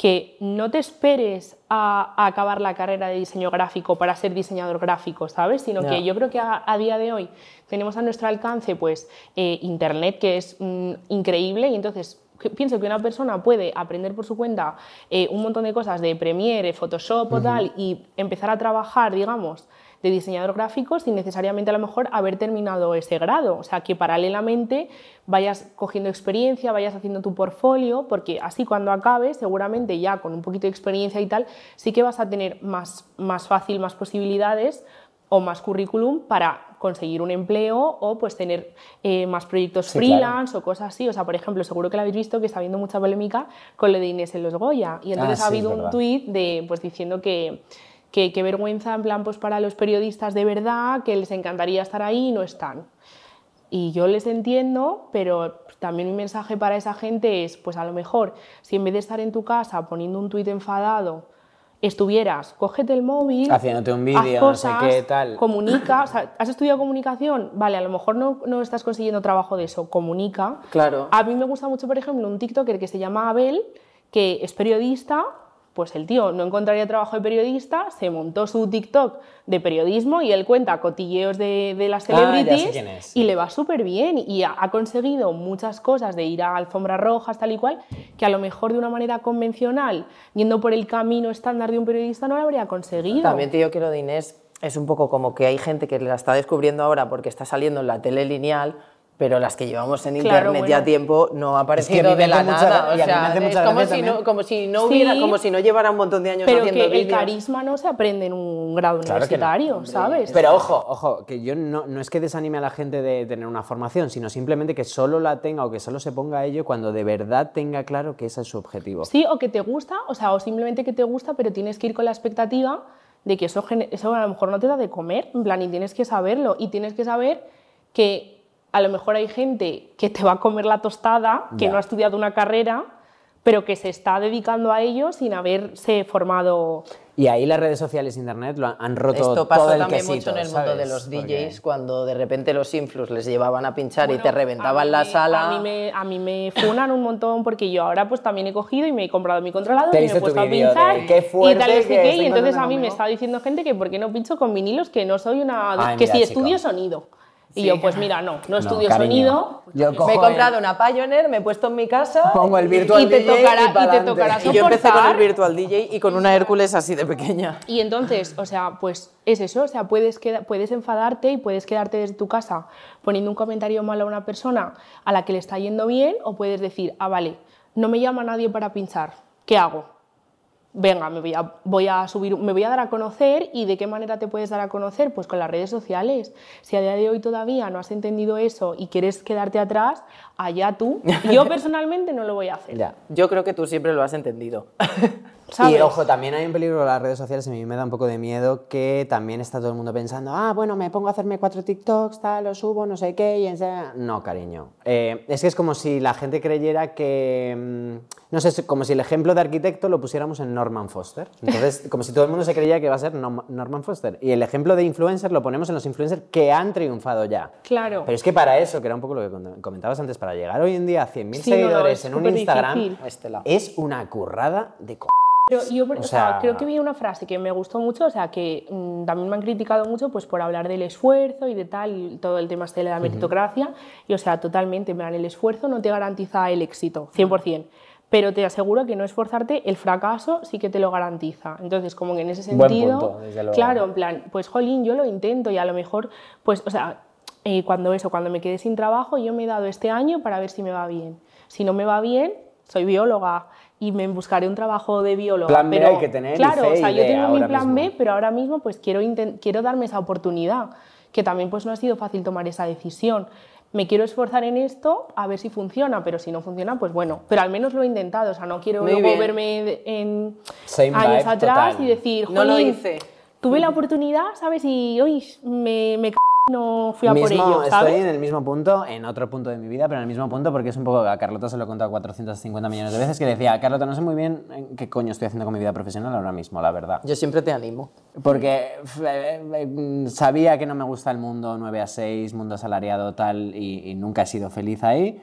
que no te esperes a, a acabar la carrera de diseño gráfico para ser diseñador gráfico, ¿sabes? Sino que yo creo que a, a día de hoy tenemos a nuestro alcance pues eh, internet que es mm, increíble y entonces pienso que una persona puede aprender por su cuenta eh, un montón de cosas de Premiere, Photoshop o tal y empezar a trabajar, digamos, de diseñador gráfico sin necesariamente a lo mejor haber terminado ese grado. O sea, que paralelamente vayas cogiendo experiencia, vayas haciendo tu portfolio, porque así cuando acabes, seguramente ya con un poquito de experiencia y tal, sí que vas a tener más, más fácil, más posibilidades o más currículum para conseguir un empleo o pues tener eh, más proyectos Sí, freelance o cosas así. O sea, por ejemplo, seguro que lo habéis visto que está habiendo mucha polémica con lo de Inés en los Goya. Y entonces Ah, ha sí, habido un tuit de, pues, diciendo que, que qué vergüenza en plan pues para los periodistas de verdad, que les encantaría estar ahí y no están. Y yo les entiendo, pero también mi mensaje para esa gente es, pues a lo mejor, si en vez de estar en tu casa poniendo un tuit enfadado, estuvieras, cógete el móvil, Haciéndote un vídeo, no sé qué, tal. comunica, o sea, ¿has estudiado comunicación? Vale, a lo mejor no, no estás consiguiendo trabajo de eso, comunica. Claro. A mí me gusta mucho, por ejemplo, un TikToker que se llama Abel, que es periodista, pues el tío no encontraría trabajo de periodista, se montó su TikTok de periodismo y él cuenta cotilleos de, de las Ah, celebrities y le va súper bien y ha, ha conseguido muchas cosas de ir a alfombras rojas, tal y cual, que a lo mejor de una manera convencional, yendo por el camino estándar de un periodista, no lo habría conseguido. También te digo que lo de Inés es un poco como que hay gente que la está descubriendo ahora porque está saliendo en la tele lineal, pero las que llevamos en Claro, internet ya tiempo no ha aparecido mí me de la mucha nada. O a mí me sea, hace es mucha como si, no, como si no Sí. hubiera, como si no llevara un montón de años pero haciendo que el vídeos. carisma no se aprende en un grado Claro que no. universitario, ¿sabes? Pero ojo, ojo, que yo no, no es que desanime a la gente de tener una formación, sino simplemente que solo la tenga o que solo se ponga a ello cuando de verdad tenga claro que ese es su objetivo. Sí, o que te gusta, o sea, o simplemente que te gusta, pero tienes que ir con la expectativa de que eso, eso a lo mejor no te da de comer, en plan, y tienes que saberlo, y tienes que saber que a lo mejor hay gente que te va a comer la tostada, que Ya. no ha estudiado una carrera, pero que se está dedicando a ello sin haberse formado. Y ahí las redes sociales e internet lo han, han roto Esto pasó todo el también quesito, mucho en el mundo de ¿sabes? los DJs cuando de repente los influs les llevaban a pinchar y Bueno, te a reventaban la me- sala. A mí, me, a mí me funan un montón porque yo ahora pues también he cogido y me he comprado mi controlador Te y me he puesto a vídeo de pinchar qué y fuerte tal, no sé que y entonces a mí me está diciendo gente que por qué no pincho con vinilos que no soy una... Ay, que mira, si chico. estudio sonido. Y yo pues mira, no, no estudio sonido. Yo me he comprado el- una Pioneer, me he puesto en mi casa. Pongo el virtual y te DJ tocará- y, y te tocará Y yo empecé con el. Virtual DJ y con una Hércules así de pequeña. Y entonces, o sea, pues es eso, o sea, puedes, puedes enfadarte y puedes quedarte desde tu casa poniendo un comentario malo a una persona a la que le está yendo bien, o puedes decir, ah, vale, no me llama nadie para pinchar, ¿qué hago? Venga, me voy a, voy a subir, me voy a dar a conocer y de qué manera te puedes dar a conocer, pues con las redes sociales. Si a día de hoy todavía no has entendido eso y quieres quedarte atrás, allá tú. Yo personalmente no lo voy a hacer. Ya. Yo creo que tú siempre lo has entendido. ¿sabes? Y ojo, también hay un peligro con las redes sociales, a mí me da un poco de miedo que también está todo el mundo pensando, ah, bueno, me pongo a hacerme cuatro TikToks, tal, lo subo, no sé qué, y enseguida... No, cariño. Eh, es que es como si la gente creyera que, mm, no sé, es como si el ejemplo de arquitecto lo pusiéramos en Norman Foster. Entonces, como si todo el mundo se creía que va a ser Norman Foster. Y el ejemplo de influencer lo ponemos en los influencers que han triunfado ya. Claro. Pero es que para eso, que era un poco lo que comentabas antes, para llegar hoy en día a 100.000 Sí, no, no, seguidores es en un Instagram, difícil. Estela. es una currada de c Pero yo, o sea, creo que vi una frase que me gustó mucho, o sea, que mm, también me han criticado mucho pues por hablar del esfuerzo y de tal, y todo el tema este de la meritocracia, y o sea, totalmente, en el esfuerzo no te garantiza el éxito, 100%, pero te aseguro que no esforzarte, el fracaso sí que te lo garantiza. Entonces, como que en ese sentido, punto, desde luego. claro, en plan, pues jolín, yo lo intento y a lo mejor, pues, o sea, eh, cuando eso, cuando me quedé sin trabajo, yo me he dado este año para ver si me va bien. Si no me va bien, soy bióloga y me buscaré un trabajo de bióloga. Plan B pero, hay que tener Claro, o sea, yo tengo mi plan mismo. B, pero ahora mismo pues quiero, quiero darme esa oportunidad, que también pues no ha sido fácil tomar esa decisión. Me quiero esforzar en esto a ver si funciona, pero si no funciona, pues bueno, pero al menos lo he intentado, o sea, no quiero Muy luego bien. verme de- en Same años vibe, atrás total. y decir, No lo "Jolín, hice". tuve la oportunidad, ¿sabes? Y hoy me, me c- no fui a por Mismo- ello, estoy ¿sabes? en el mismo punto, en otro punto de mi vida, pero en el mismo punto porque es un poco, a Carlota se lo he contado 450 millones de veces, que decía, Carlota, no sé muy bien en qué coño estoy haciendo con mi vida profesional ahora mismo, la verdad. Yo siempre te animo. Porque eh, eh, sabía que no me gusta el mundo 9 a 6, mundo asalariado tal, y, y nunca he sido feliz ahí.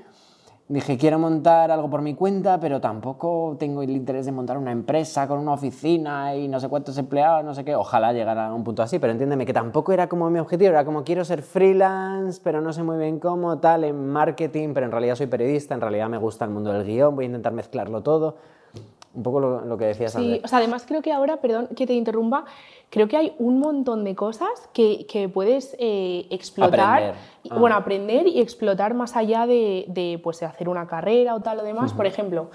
Dije, quiero montar algo por mi cuenta, pero tampoco tengo el interés de montar una empresa con una oficina y no sé cuántos empleados, no sé qué. Ojalá llegara a un punto así, pero entiéndeme que tampoco era como mi objetivo, era como quiero ser freelance, pero no sé muy bien cómo, tal, en marketing, pero en realidad soy periodista, en realidad me gusta el mundo del guion, voy a intentar mezclarlo todo. Un poco lo, lo que decías Sí, André. o sea, además creo que ahora, perdón que te interrumpa, creo que hay un montón de cosas que, que puedes eh, explotar, Aprender. y- Ah. bueno, aprender y explotar más allá de, de, pues, hacer una carrera o tal o demás. Por ejemplo,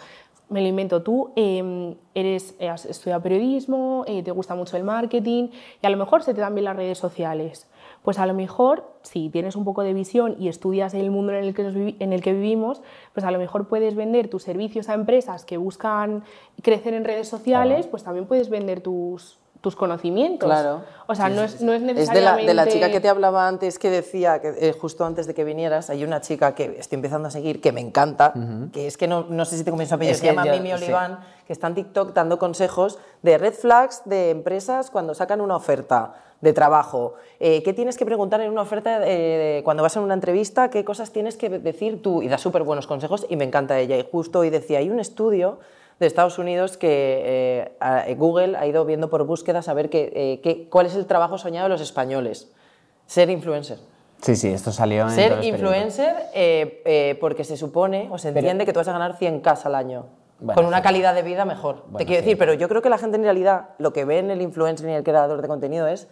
me lo invento, tú eh, eres, eh, has estudiado periodismo, eh, te gusta mucho el marketing y a lo mejor se te dan bien las redes sociales. Pues a lo mejor, si tienes un poco de visión y estudias el mundo en el que, en el que vivimos, pues a lo mejor puedes vender tus servicios a empresas que buscan crecer en redes sociales, pues también puedes vender tus, tus conocimientos. Claro. O sea, no, es, no es Es de la, necesariamente... de la chica que te hablaba antes que decía, que eh, justo antes de que vinieras, hay una chica que estoy empezando a seguir, que me encanta, que es que no, no sé si te comienzo apellido, Es se que llama yo- Mimi sí. Oliván, que está en TikTok dando consejos de red flags de empresas cuando sacan una oferta de trabajo. Eh, ¿Qué tienes que preguntar en una oferta eh, cuando vas a una entrevista? ¿Qué cosas tienes que decir tú? Y da súper buenos consejos y me encanta ella. Y justo hoy decía, hay un estudio de Estados Unidos que eh, a- Google ha ido viendo por búsquedas a ver qué, eh, qué- cuál es el trabajo soñado de los españoles. Ser influencer. Sí, sí, esto salió en Ser periódicos. influencer eh, eh, porque se supone o se entiende que tú vas a ganar 100k al año. Bueno, con una sí. calidad de vida mejor. Bueno, Te quiero sí. decir, pero yo creo que la gente en realidad lo que ve en el influencer y el creador de contenido es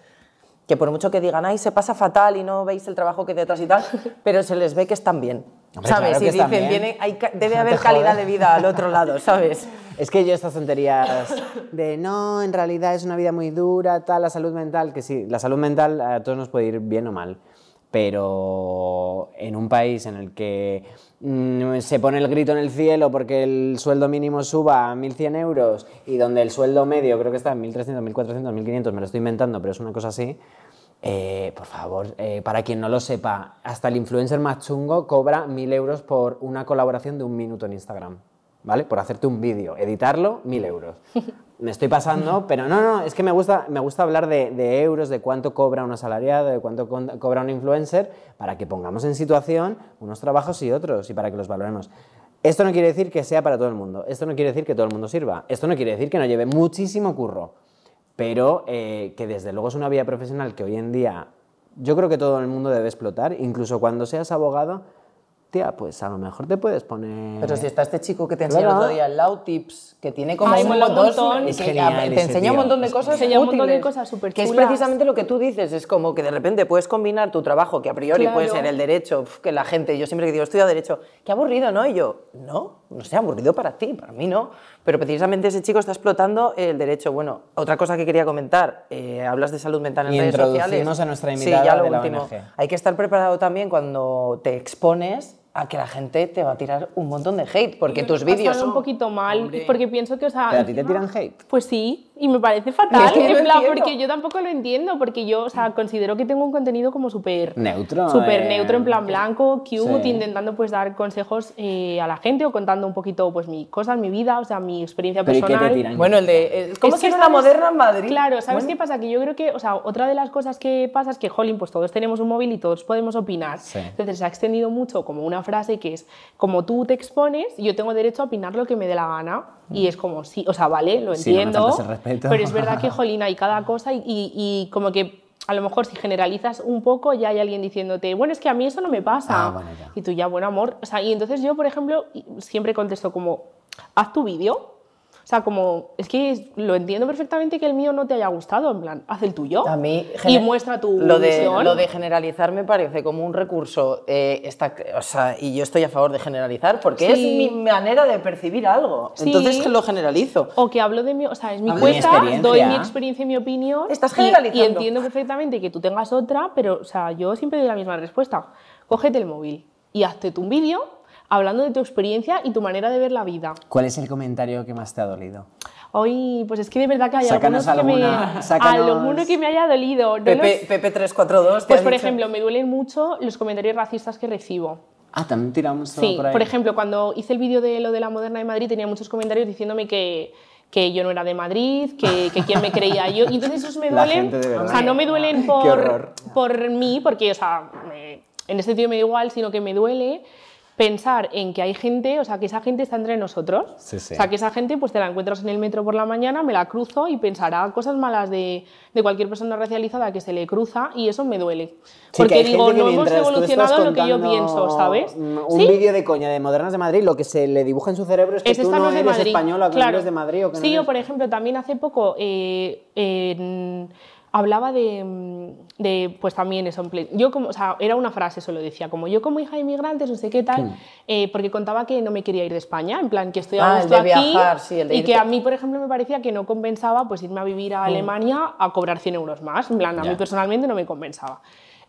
que por mucho que digan, ay, se pasa fatal y no veis el trabajo que hay detrás y tal, pero se les ve que están bien. Hombre, ¿Sabes? claro y dicen, bien. viene, hay debe No haber calidad de vida al otro lado, ¿sabes? Es que yo estas tonterías de no, en realidad es una vida muy dura, tal, la salud mental, que sí, la salud mental a todos nos puede ir bien o mal, pero en un país en el que mm, se pone el grito en el cielo porque el sueldo mínimo suba a 1.100 euros y donde el sueldo medio creo que está en 1.300, 1.400, 1.500, me lo estoy inventando, pero es una cosa así, eh, por favor, eh, para quien no lo sepa, hasta el influencer más chungo cobra 1.000 euros por una colaboración de un minuto en Instagram. ¿Vale? Por hacerte un vídeo, editarlo, 1.000 euros. Me estoy pasando, pero no, no, es que me gusta, me gusta hablar de, de euros, de cuánto cobra un asalariado, de cuánto cobra un influencer, para que pongamos en situación unos trabajos y otros y para que los valoremos. Esto no quiere decir que sea para todo el mundo, esto no quiere decir que todo el mundo sirva, esto no quiere decir que no lleve muchísimo curro, pero eh, que desde luego es una vía profesional que hoy en día yo creo que todo el mundo debe explotar, incluso cuando seas abogado, tía, pues a lo mejor te puedes poner... Pero si está este chico que te enseñó el Claro. otro día, el Lau Tips, que tiene como Ay, un mola un montón, Es que genial te enseña un montón de cosas Enseña un montón de cosas súper Que es precisamente lo que tú dices, es como que de repente puedes combinar tu trabajo, que a priori Claro. puede ser el derecho, que la gente, yo siempre que digo, estudio derecho, qué aburrido, ¿no? Y yo, no, no sé, aburrido para ti, para mí no. Pero precisamente ese chico está explotando el derecho. Bueno, otra cosa que quería comentar, eh, hablas de salud mental en Y redes sociales. introducimos a nuestra Sí, invitada ya lo de la último. ONG. Hay que estar preparado también cuando te expones a que la gente te va a tirar un montón de hate, porque tus vídeos son... un poquito mal, Hombre. porque pienso que, o sea... ¿Pero a ti te tiran hate? Pues sí, y me parece fatal, Es que no en plan, entiendo. porque yo tampoco lo entiendo, porque yo, o sea, considero que tengo un contenido como súper... Neutro, Súper eh, neutro, en plan blanco, cute, Sí. intentando pues dar consejos eh, a la gente o contando un poquito pues mis cosas, mi vida, o sea, mi experiencia ¿Pero y qué te personal. tiran? Bueno, el de... eh, ¿Cómo Es que, ¿sabes? moderna en Madrid? Claro, ¿sabes Bueno. qué pasa? Que yo creo que, o sea, otra de las cosas que pasa es que, jolín, pues todos tenemos un móvil y todos podemos opinar. Sí. Entonces se ha extendido mucho como una frase que es, como tú te expones, yo tengo derecho a opinar lo que me dé la gana. Y es como, sí, o sea, vale, lo Sí, no entiendo. faltas el respeto. pero es verdad que, jolín, hay cada cosa y, y- y como que a lo mejor si generalizas un poco ya hay alguien diciéndote, bueno, es que a mí eso no me pasa. Ah, bueno, ya. Y tú ya, bueno, amor. O sea, y entonces yo, por ejemplo, siempre contesto como, haz tu vídeo. O sea, como, es que lo entiendo perfectamente que el mío no te haya gustado, en plan, haz el tuyo. A mí, Y muestra tu lo de, visión. lo de generalizar me parece como un recurso, eh, está, o sea, y yo estoy a favor de generalizar porque Sí. es mi manera de percibir algo. Sí. Entonces lo generalizo. O que hablo de mi, o sea, es mi Hablo experiencia. doy mi experiencia y mi opinión. Estás y- generalizando. Y, entiendo perfectamente que tú tengas otra, pero, o sea, yo siempre doy la misma respuesta. Cógete el móvil y hazte tu vídeo hablando de tu experiencia y tu manera de ver la vida. ¿Cuál es el comentario que más te ha dolido? Hoy, pues es que de verdad que hay algunos que me, sácanos- alguno que me haya dolido. No Pepe, los- Pepe 342 te pues por dicho- ejemplo, me duelen mucho los comentarios racistas que recibo. Ah, también tiramos todo Sí, por ahí. por ejemplo, cuando hice el vídeo de lo de la moderna de Madrid tenía muchos comentarios diciéndome que, que yo no era de Madrid, que, que quién me creía yo. Y entonces esos me duelen. O sea, no me duelen por, por mí, porque, o sea, me- en ese sentido me da igual, sino que me duele. Pensar en que hay gente, o sea, que esa gente está entre nosotros. Sí, sí. O sea, que esa gente pues te la encuentras en el metro por la mañana, me la cruzo y pensará cosas malas de, de cualquier persona racializada que se le cruza y eso me duele. Sí, Porque digo, no hemos evolucionado lo que yo pienso, ¿sabes? Un vídeo de coña de Modernas de Madrid, lo que se le dibuja en su cerebro es que Es tú no no eres española, que no claro. eres de Madrid o que no Sí, eres- o por ejemplo, también hace poco eh, en- hablaba de, mm, de, pues también eso, yo como, o sea, era una frase, solo decía, como yo como hija de inmigrantes, no sé qué tal, Hmm. eh, porque contaba que no me quería ir de España, en plan que estoy Ah, a el gusto de aquí viajar, sí, el de y que irte. a mí, por ejemplo, me parecía que no compensaba pues irme a vivir a Alemania a cobrar 100 euros más, en plan, a Ya. mí personalmente no me compensaba.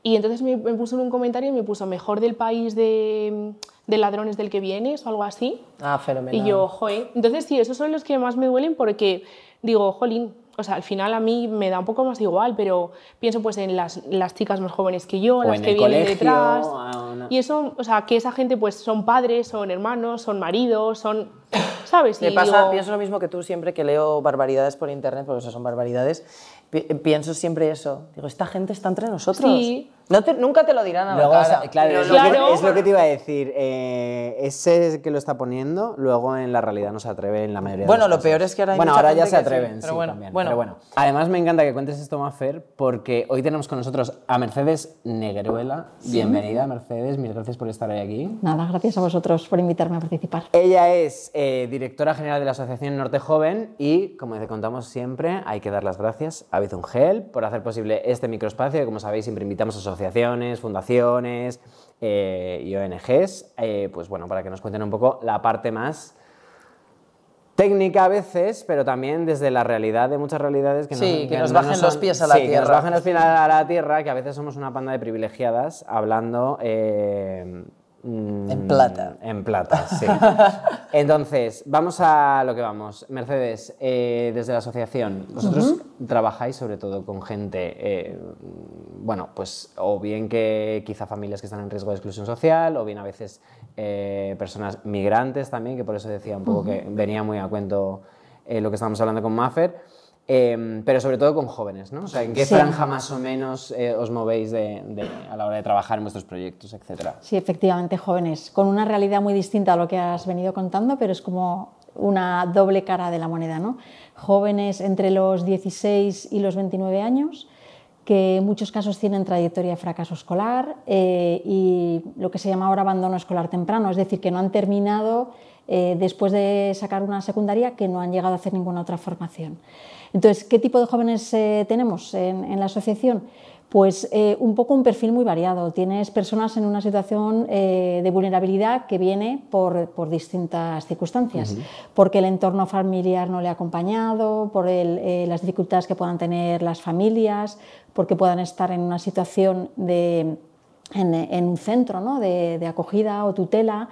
Y entonces me, me puso en un comentario y me puso mejor del país de, de ladrones del que vienes o algo así. Ah, fenomenal. Y yo, joe. Entonces, sí, esos son los que más me duelen porque digo, jolín, o sea, al final a mí me da un poco más igual, pero pienso pues en las, las chicas más jóvenes que yo, O las en que el vienen colegio, detrás. a una- Y eso, o sea, que esa gente pues son padres, son hermanos, son maridos, son, ¿sabes? Me Y pasa, digo, pienso lo mismo que tú siempre que leo barbaridades por internet, porque eso son barbaridades. pi- Pienso siempre eso. Digo, esta gente está entre nosotros. Sí. No te- nunca te lo dirán a Luego, la o sea, cara. claro, es, lo- Lo que, Claro. es lo que te iba a decir. eh, ese que lo está poniendo, luego en la realidad no se atreve en la mayoría Bueno, de lo los peor casos. es que ahora hay Bueno, mucha ahora ya gente se que sí, atreven, pero sí, bueno, también. bueno. Pero bueno. Además, me encanta que cuentes esto, Mafer, porque hoy tenemos con nosotros a Mercedes Negruela. Bienvenida, Mercedes. Mil gracias por estar hoy aquí. Nada, gracias a vosotros por invitarme a participar. Ella es eh, directora general de la Asociación Norte Joven y, como te contamos siempre, hay que dar las gracias a Bizungel por hacer posible este microespacio que, como sabéis, siempre invitamos a asociaciones, fundaciones eh, y ONGs, eh, pues bueno, para que nos cuenten un poco la parte más técnica a veces, pero también desde la realidad de muchas realidades que, Sí, no, que nos bajen los pies a la sí, que nos tierra. bajen los pies a la tierra, que a veces somos una panda de privilegiadas hablando... eh, En plata. En plata, sí. Entonces, vamos a lo que vamos. Mercedes, eh, desde la asociación, vosotros trabajáis sobre todo con gente, eh, bueno, pues o bien que quizá familias que están en riesgo de exclusión social, o bien a veces eh, personas migrantes también, que por eso decía un poco que venía muy a cuento lo que estábamos hablando con Maffer. Eh, pero sobre todo con jóvenes, ¿no? O sea, ¿en qué Sí. franja más o menos eh, os movéis de- de- a la hora de trabajar en vuestros proyectos, etcétera? Sí, efectivamente, jóvenes, con una realidad muy distinta a lo que has venido contando, pero es como una doble cara de la moneda, ¿no? Jóvenes entre los 16 y los 29 años, que en muchos casos tienen trayectoria de fracaso escolar eh, y lo que se llama ahora abandono escolar temprano, es decir, que no han terminado eh, después de sacar una secundaria, que no han llegado a hacer ninguna otra formación. Entonces, ¿qué tipo de jóvenes eh, tenemos en, en la asociación? Pues eh, un poco un perfil muy variado. Tienes personas en una situación eh, de vulnerabilidad que viene por, por distintas circunstancias, porque el entorno familiar no le ha acompañado, por el, las dificultades que puedan tener las familias, porque puedan estar en una situación de, en, en un centro ¿no? de, de acogida o tutela.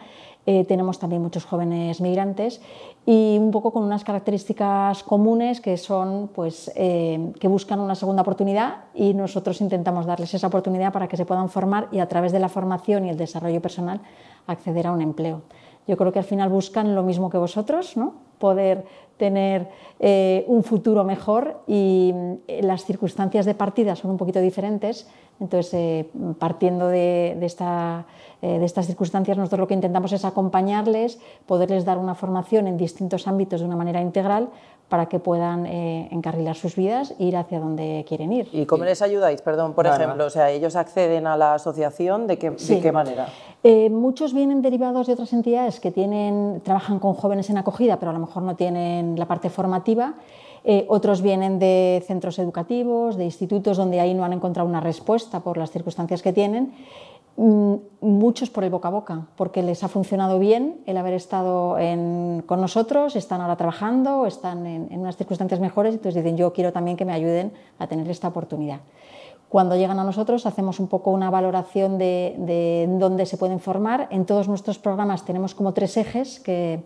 Eh, tenemos también muchos jóvenes migrantes y un poco con unas características comunes que son pues, eh, que buscan una segunda oportunidad y nosotros intentamos darles esa oportunidad para que se puedan formar y a través de la formación y el desarrollo personal acceder a un empleo. Yo creo que al final buscan lo mismo que vosotros, ¿no? Poder tener eh, un futuro mejor y eh, las circunstancias de partida son un poquito diferentes. Entonces, eh, partiendo de, esta, de, estas circunstancias, nosotros lo que intentamos es acompañarles, poderles dar una formación en distintos ámbitos de una manera integral para que puedan eh, encarrilar sus vidas e ir hacia donde quieren ir. ¿Y cómo les ayudáis? Perdón, por Nada. ejemplo, o sea, ellos acceden a la asociación, ¿de qué, Sí. de qué manera? Eh, muchos vienen derivados de otras entidades que tienen, trabajan con jóvenes en acogida, pero a lo mejor no tienen la parte formativa. Eh, otros vienen de centros educativos, de institutos donde ahí no han encontrado una respuesta por las circunstancias que tienen. Mm, Muchos por el boca a boca, porque les ha funcionado bien el haber estado con nosotros, están ahora trabajando, están en, en unas circunstancias mejores, entonces dicen yo quiero también que me ayuden a tener esta oportunidad. Cuando llegan a nosotros hacemos un poco una valoración de, de dónde se pueden formar. En todos nuestros programas tenemos como tres ejes que,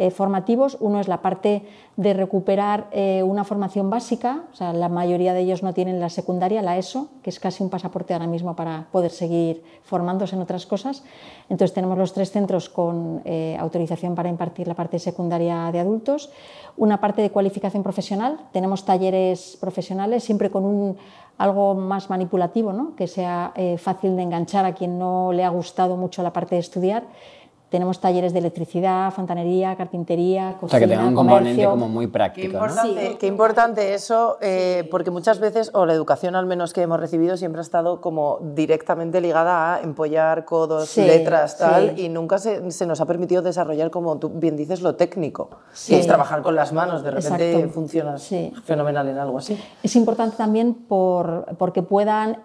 eh, formativos. Uno es la parte de recuperar eh, una formación básica, o sea, la mayoría de ellos no tienen la secundaria, la ESO, que es casi un pasaporte ahora mismo para poder seguir formándose en otras cosas. Entonces tenemos los tres centros con eh, autorización para impartir la parte secundaria de adultos, una parte de cualificación profesional, tenemos talleres profesionales siempre con un algo más manipulativo, ¿no? que sea fácil de enganchar a quien no le ha gustado mucho la parte de estudiar. Tenemos talleres de electricidad, fontanería, carpintería, cocina, O sea, que tenga un componente comercio. como muy Qué práctico, ¿no? importante, qué importante eso, eh, porque muchas veces, o la educación al menos que hemos recibido, siempre ha estado como directamente ligada a empollar codos, Sí, letras, tal, sí. y nunca se, se nos ha permitido desarrollar, como tú bien dices, lo técnico, Sí. que es trabajar con las manos, de repente Exacto. funciona Sí. fenomenal en algo así. Es importante también por, porque puedan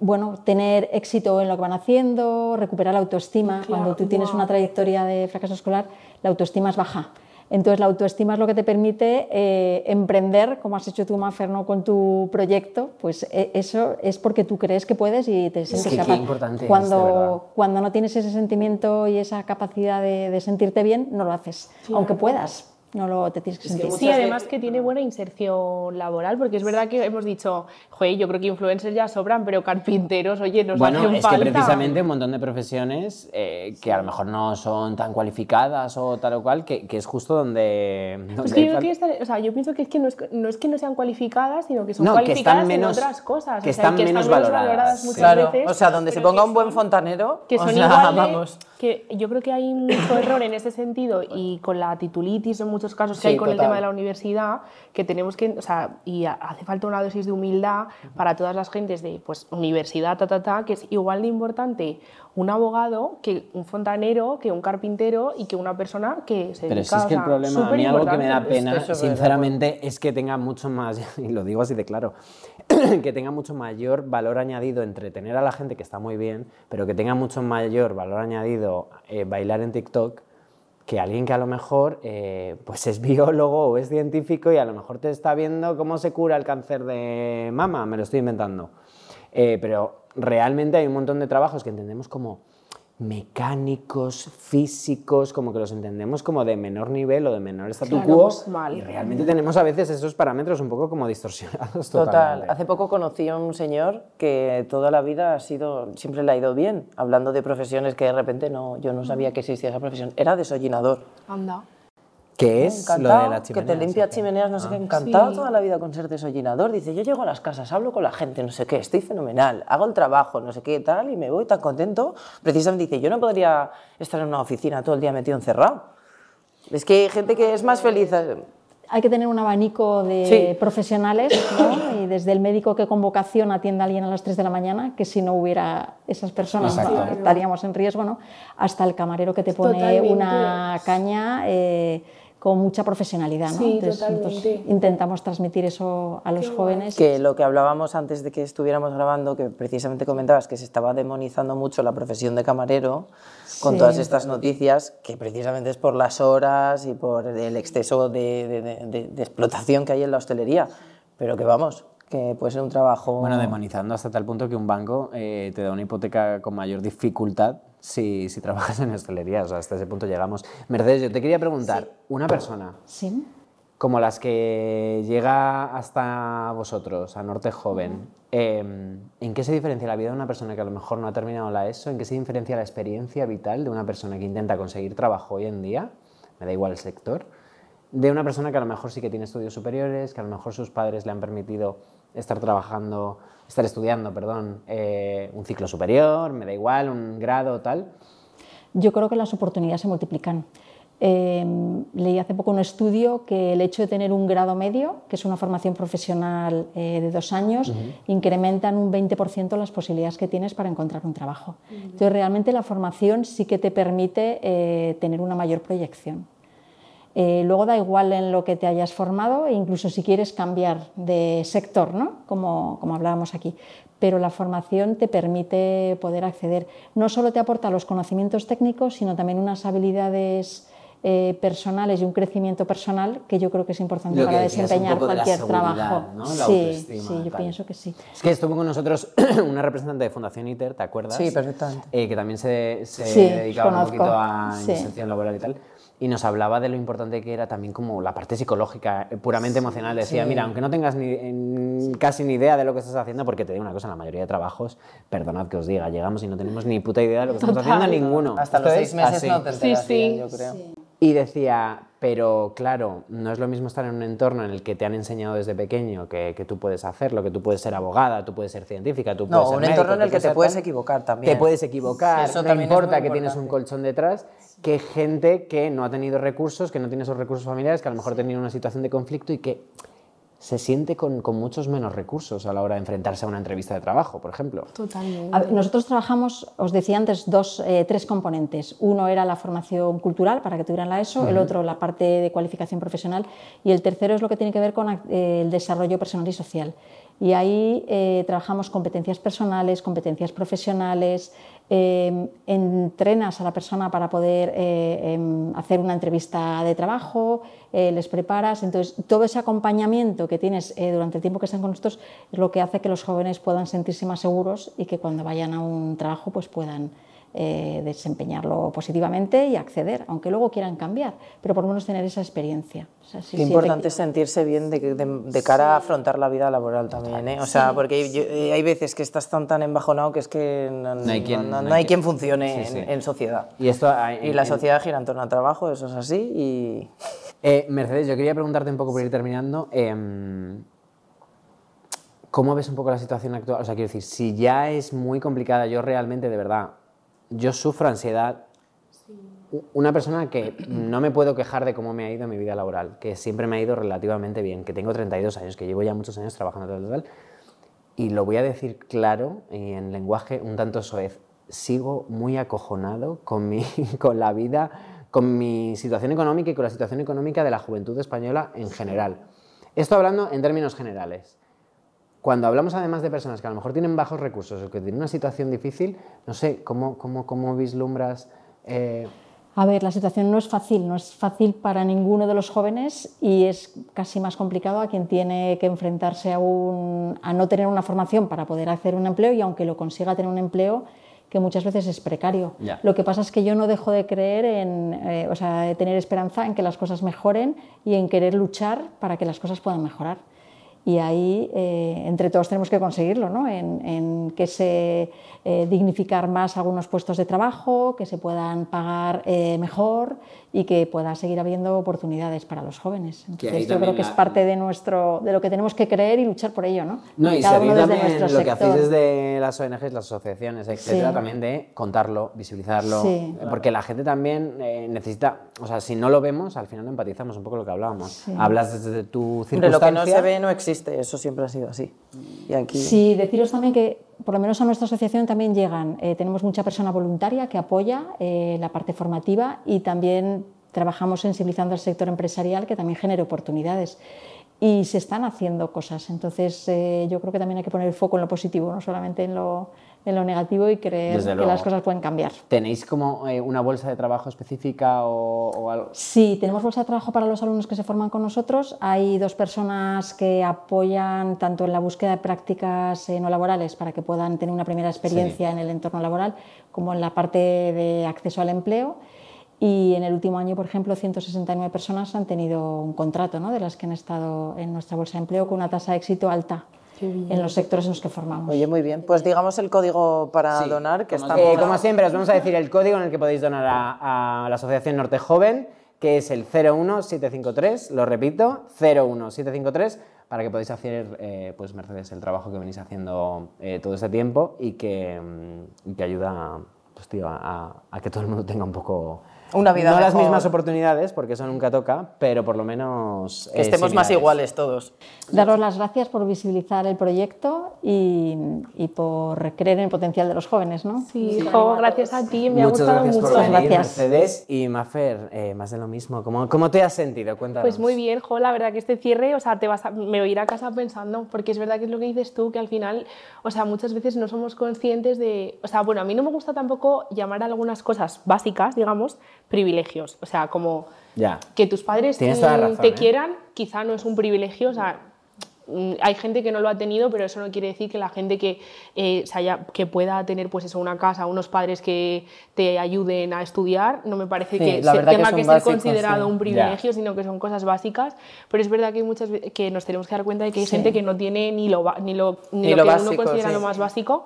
bueno, tener éxito en lo que van haciendo, recuperar la autoestima. Cuando tú tienes una trayectoria de fracaso escolar, la autoestima es baja. Entonces, la autoestima es lo que te permite eh, emprender, como has hecho tú, Mafer, ¿no? con tu proyecto. Pues eh, eso es porque tú crees que puedes y te sientes que qué capaz. importante es, de verdad. cuando, no tienes ese sentimiento y esa capacidad de, de sentirte bien, no lo haces. Aunque puedas, no lo te tienes que sentir. Sí, además que tiene buena inserción laboral, porque es verdad que hemos dicho, joder, yo creo que influencers ya sobran, pero carpinteros, oye, nos Bueno, hacen es falta. que precisamente un montón de profesiones eh, que a lo mejor no son tan cualificadas o tal o cual, que, que es justo donde... donde Pues que yo, que esta- o sea, yo pienso que, es que no, es, no es que no sean cualificadas, sino que son No, que cualificadas están menos- en otras cosas. que o sea, están menos valoradas. muchas Claro, veces. o sea, donde se ponga un buen fontanero, que o son sea, igual de- vamos. que yo creo que hay mucho error en ese sentido y con la titulitis en muchos casos que Sí, hay con el total. tema de la universidad que tenemos que o sea y ha- hace falta una dosis de humildad para todas las gentes de pues universidad ta ta ta que es igual de importante un abogado que un fontanero que un carpintero y que una persona que se Pero dedica si es que el sea, problema, a mí algo que me da pena, súper de sinceramente, es que tenga mucho más, y lo digo así de claro, que tenga mucho mayor valor añadido entretener a la gente, que está muy bien, pero que tenga mucho mayor valor añadido eh, bailar en TikTok que alguien que a lo mejor eh, pues es biólogo o es científico y a lo mejor te está viendo cómo se cura el cáncer de mama, me lo estoy inventando. Eh, pero realmente hay un montón de trabajos que entendemos como mecánicos, físicos, como que los entendemos como de menor nivel o de menor statu Claro, quo pues mal. y realmente tenemos a veces esos parámetros un poco como distorsionados Total. totalmente. Hace poco conocí a un señor que toda la vida ha sido, siempre le ha ido bien, hablando de profesiones que de repente no, yo no sabía que existía esa profesión. Era desollinador. Anda. ¿Qué es lo de la que chimenea? te limpia ¿sí? chimeneas, no sé Ah. qué, encantado Sí. toda la vida con ser desollinador. Dice, yo llego a las casas, hablo con la gente, no sé qué, estoy fenomenal, hago el trabajo, no sé qué, tal, y me voy tan contento. Precisamente dice, yo no podría estar en una oficina todo el día metido encerrado. Es que hay gente que es más feliz. eh, hay que tener un abanico de Sí. profesionales, ¿no? y desde el médico que con vocación atiende a alguien a las 3 de la mañana, que si no hubiera esas personas. ¿no? estaríamos en riesgo, ¿no? hasta el camarero que te pone Totalmente. una caña eh, con mucha profesionalidad. ¿no? Sí, Entonces, totalmente. intentamos transmitir eso a los jóvenes. Que lo que hablábamos antes de que estuviéramos grabando, que precisamente comentabas que se estaba demonizando mucho la profesión de camarero con Sí. todas estas noticias, que precisamente es por las horas y por el exceso de, de- de- de- de explotación que hay en la hostelería. Pero que vamos, que puede ser un trabajo... Bueno, demonizando hasta tal punto que un banco eh, te da una hipoteca con mayor dificultad si, si trabajas en hostelería. O sea, hasta ese punto llegamos. Mercedes, yo te quería preguntar, una persona Sí. como las que llega hasta vosotros, a Norte Joven, eh, ¿en qué se diferencia la vida de una persona que a lo mejor no ha terminado la ESO? ¿En qué se diferencia la experiencia vital de una persona que intenta conseguir trabajo hoy en día? Me da igual el sector. De una persona que a lo mejor sí que tiene estudios superiores, que a lo mejor sus padres le han permitido estar trabajando, estar estudiando, perdón, eh, un ciclo superior, me da igual, un grado, tal. Yo creo que las oportunidades se multiplican. Eh, leí hace poco un estudio que el hecho de tener un grado medio, que es una formación profesional eh, de dos años, incrementa en un 20% las posibilidades que tienes para encontrar un trabajo. Entonces, realmente la formación sí que te permite eh, tener una mayor proyección. Eh, luego da igual en lo que te hayas formado e incluso si quieres cambiar de sector, ¿no? como, como hablábamos aquí. Pero la formación te permite poder acceder. No solo te aporta los conocimientos técnicos, sino también unas habilidades eh, personales y un crecimiento personal que yo creo que es importante que para desempeñar de cualquier trabajo. sí, sí, yo tal. pienso que sí. Es que estuvo con nosotros una representante de Fundación ITER, ¿te acuerdas? Sí, perfectamente. Eh, que también se, se Sí, dedicaba un poquito a Sí. inserción laboral y tal. Y nos hablaba de lo importante que era también como la parte psicológica, eh, puramente emocional. Decía, mira, aunque no tengas ni, en- casi ni idea de lo que estás haciendo, porque te digo una cosa, en la mayoría de trabajos, perdonad que os diga, llegamos y no tenemos ni puta idea de lo que estamos haciendo ninguno. Hasta los seis es meses así. no te Sí, enteras sí. bien, yo creo. Y decía, pero claro, no es lo mismo estar en un entorno en el que te han enseñado desde pequeño que, que tú puedes hacerlo, que tú puedes ser abogada, tú puedes ser científica, tú No, puedes ser un médico, entorno en el que te puedes equivocar también. Te puedes equivocar, Eso no importa que tienes un colchón detrás, que gente que no ha tenido recursos, que no tiene esos recursos familiares, que a lo mejor ha tenido una situación de conflicto y que se siente con, con muchos menos recursos a la hora de enfrentarse a una entrevista de trabajo, por ejemplo. Totalmente. Ver, nosotros trabajamos, os decía antes, dos, eh, tres componentes. Uno era la formación cultural para que tuvieran la ESO, el otro la parte de cualificación profesional y el tercero es lo que tiene que ver con eh, el desarrollo personal y social. Y ahí eh, trabajamos competencias personales, competencias profesionales, eh, entrenas a la persona para poder eh, em, hacer una entrevista de trabajo, eh, les preparas. Entonces, todo ese acompañamiento que tienes durante el tiempo que están con nosotros es lo que hace que los jóvenes puedan sentirse más seguros y que cuando vayan a un trabajo pues puedan eh, desempeñarlo positivamente y acceder, aunque luego quieran cambiar, pero por lo menos tener esa experiencia. O sea, sí, Qué sí, importante es sentirse bien de, de- de cara a afrontar la vida laboral también, ¿eh? O sea, porque yo- eh, hay veces que estás tan tan embajonado que es que no, No hay quien- no- no no hay hay quien- funcione Sí, sí. En, en sociedad. Y esto hay- Y la en- sociedad gira en torno al trabajo, eso es así. Y Eh, Mercedes, yo quería preguntarte un poco por ir terminando. em, ¿Cómo ves un poco la situación actual? O sea, quiero decir, si ya es muy complicada, yo realmente, de verdad, yo sufro ansiedad. Una persona que no me puedo quejar de cómo me ha ido mi vida laboral, que siempre me ha ido relativamente bien, que tengo 32 años, que llevo ya muchos años trabajando tal, tal, y lo voy a decir claro y en lenguaje un tanto soez. Sigo muy acojonado con, mi, con la vida, con mi situación económica y con la situación económica de la juventud española en general. Esto hablando en términos generales. Cuando hablamos además de personas que a lo mejor tienen bajos recursos o que tienen una situación difícil, no sé, ¿cómo, cómo, cómo vislumbras? eh, A ver, la situación no es fácil, no es fácil para ninguno de los jóvenes y es casi más complicado a quien tiene que enfrentarse a, un- a no tener una formación para poder hacer un empleo y aunque lo consiga tener un empleo que muchas veces es precario. Lo que pasa es que yo no dejo de creer en, eh, o sea, de tener esperanza en que las cosas mejoren y en querer luchar para que las cosas puedan mejorar. Y ahí, eh, entre todos, tenemos que conseguirlo, ¿no? en, en que se eh, dignificar más algunos puestos de trabajo, que se puedan pagar eh, mejor y que pueda seguir habiendo oportunidades para los jóvenes. Entonces, yo creo que es la- parte de, nuestro, de lo que tenemos que creer y luchar por ello. ¿no? No, y Cada uno desde también nuestro lo que hacéis sector. desde las ONGs, las asociaciones, etcétera, Sí. también de contarlo, visibilizarlo, Sí. eh, porque la gente también eh, necesita, o sea, si no lo vemos, al final no empatizamos un poco lo que hablábamos. Hablas desde tu circunstancia. lo que no se ve no existe, eso siempre ha sido así. Y aquí Sí, deciros también que por lo menos a nuestra asociación también llegan, eh, tenemos mucha persona voluntaria que apoya eh, la parte formativa y también trabajamos sensibilizando al sector empresarial que también genere oportunidades. Y se están haciendo cosas, entonces eh, yo creo que también hay que poner el foco en lo positivo, no solamente en lo, en lo negativo y creer que las cosas pueden cambiar. ¿Tenéis como eh, una bolsa de trabajo específica o, o algo? Sí, tenemos bolsa de trabajo para los alumnos que se forman con nosotros. Hay dos personas que apoyan tanto en la búsqueda de prácticas eh, no laborales para que puedan tener una primera experiencia en el entorno laboral, como en la parte de acceso al empleo. Y en el último año, por ejemplo, 169 personas han tenido un contrato, ¿no? de las que han estado en nuestra bolsa de empleo con una tasa de éxito alta en los sectores en los que formamos. Oye, muy bien. Pues digamos el código para Sí, donar, que como, está eh, como siempre, os vamos a decir el código en el que podéis donar a, a la Asociación Norte Joven, que es el 01753, lo repito, 01753, para que podáis hacer, eh, pues Mercedes, el trabajo que venís haciendo eh, todo este tiempo y que, mm, y que ayuda pues, tío, a, a que todo el mundo tenga un poco... Una vida No las mismas oportunidades, porque eso nunca toca, pero por lo menos... que eh, estemos más iguales todos. Daros las gracias por visibilizar el proyecto y, y por creer en el potencial de los jóvenes. ¿no? Sí, jo, gracias a ti, me ha gustado gracias mucho. por venir, Gracias. Mercedes. Y Mafer, eh, más de lo mismo. ¿Cómo, cómo te has sentido? Cuéntanos. Pues muy bien, jo, la verdad que este cierre, o sea, te vas a- me voy a ir a casa pensando, porque es verdad que es lo que dices tú, que al final, o sea, muchas veces no somos conscientes de, o sea, bueno, a mí no me gusta tampoco llamar a algunas cosas básicas, digamos, privilegios, o sea, como Ya. que tus padres mm, razón, te ¿eh? quieran, quizá no es un privilegio, o sea, hay gente que no lo ha tenido, pero eso no quiere decir que la gente que, eh, se haya- que pueda tener pues eso, una casa, unos padres que te ayuden a estudiar, no me parece Sí, que se- que tenga son que, ser básicos, considerado sí. un privilegio, sino que son cosas básicas. Pero es verdad que hay muchas que nos tenemos que dar cuenta de que hay Sí. gente que no tiene ni lo, ni lo, ni Ni lo lo que básico, uno considera lo más básico.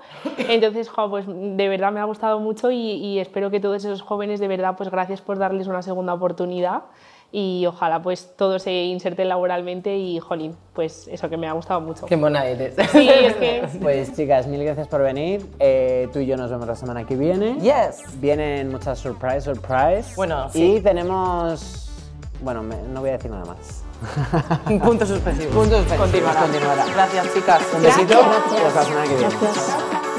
Entonces, jo, pues de verdad me ha gustado mucho y, y espero que todos esos jóvenes, de verdad, pues gracias por darles una segunda oportunidad y ojalá pues todos se inserten laboralmente y, jolín, pues eso que me ha gustado mucho. Qué mona eres. Sí, es que... Pues chicas, mil gracias por venir. Eh, tú y yo nos vemos la semana que viene. Yes. Vienen muchas surprise, surprise. Bueno, sí. Y tenemos... Bueno, me- no voy a decir nada más. Puntos suspensivos. Puntos suspensivos. Continuará. Continuará. Gracias, chicas. Un besito Gracias. hasta la semana que viene. Gracias.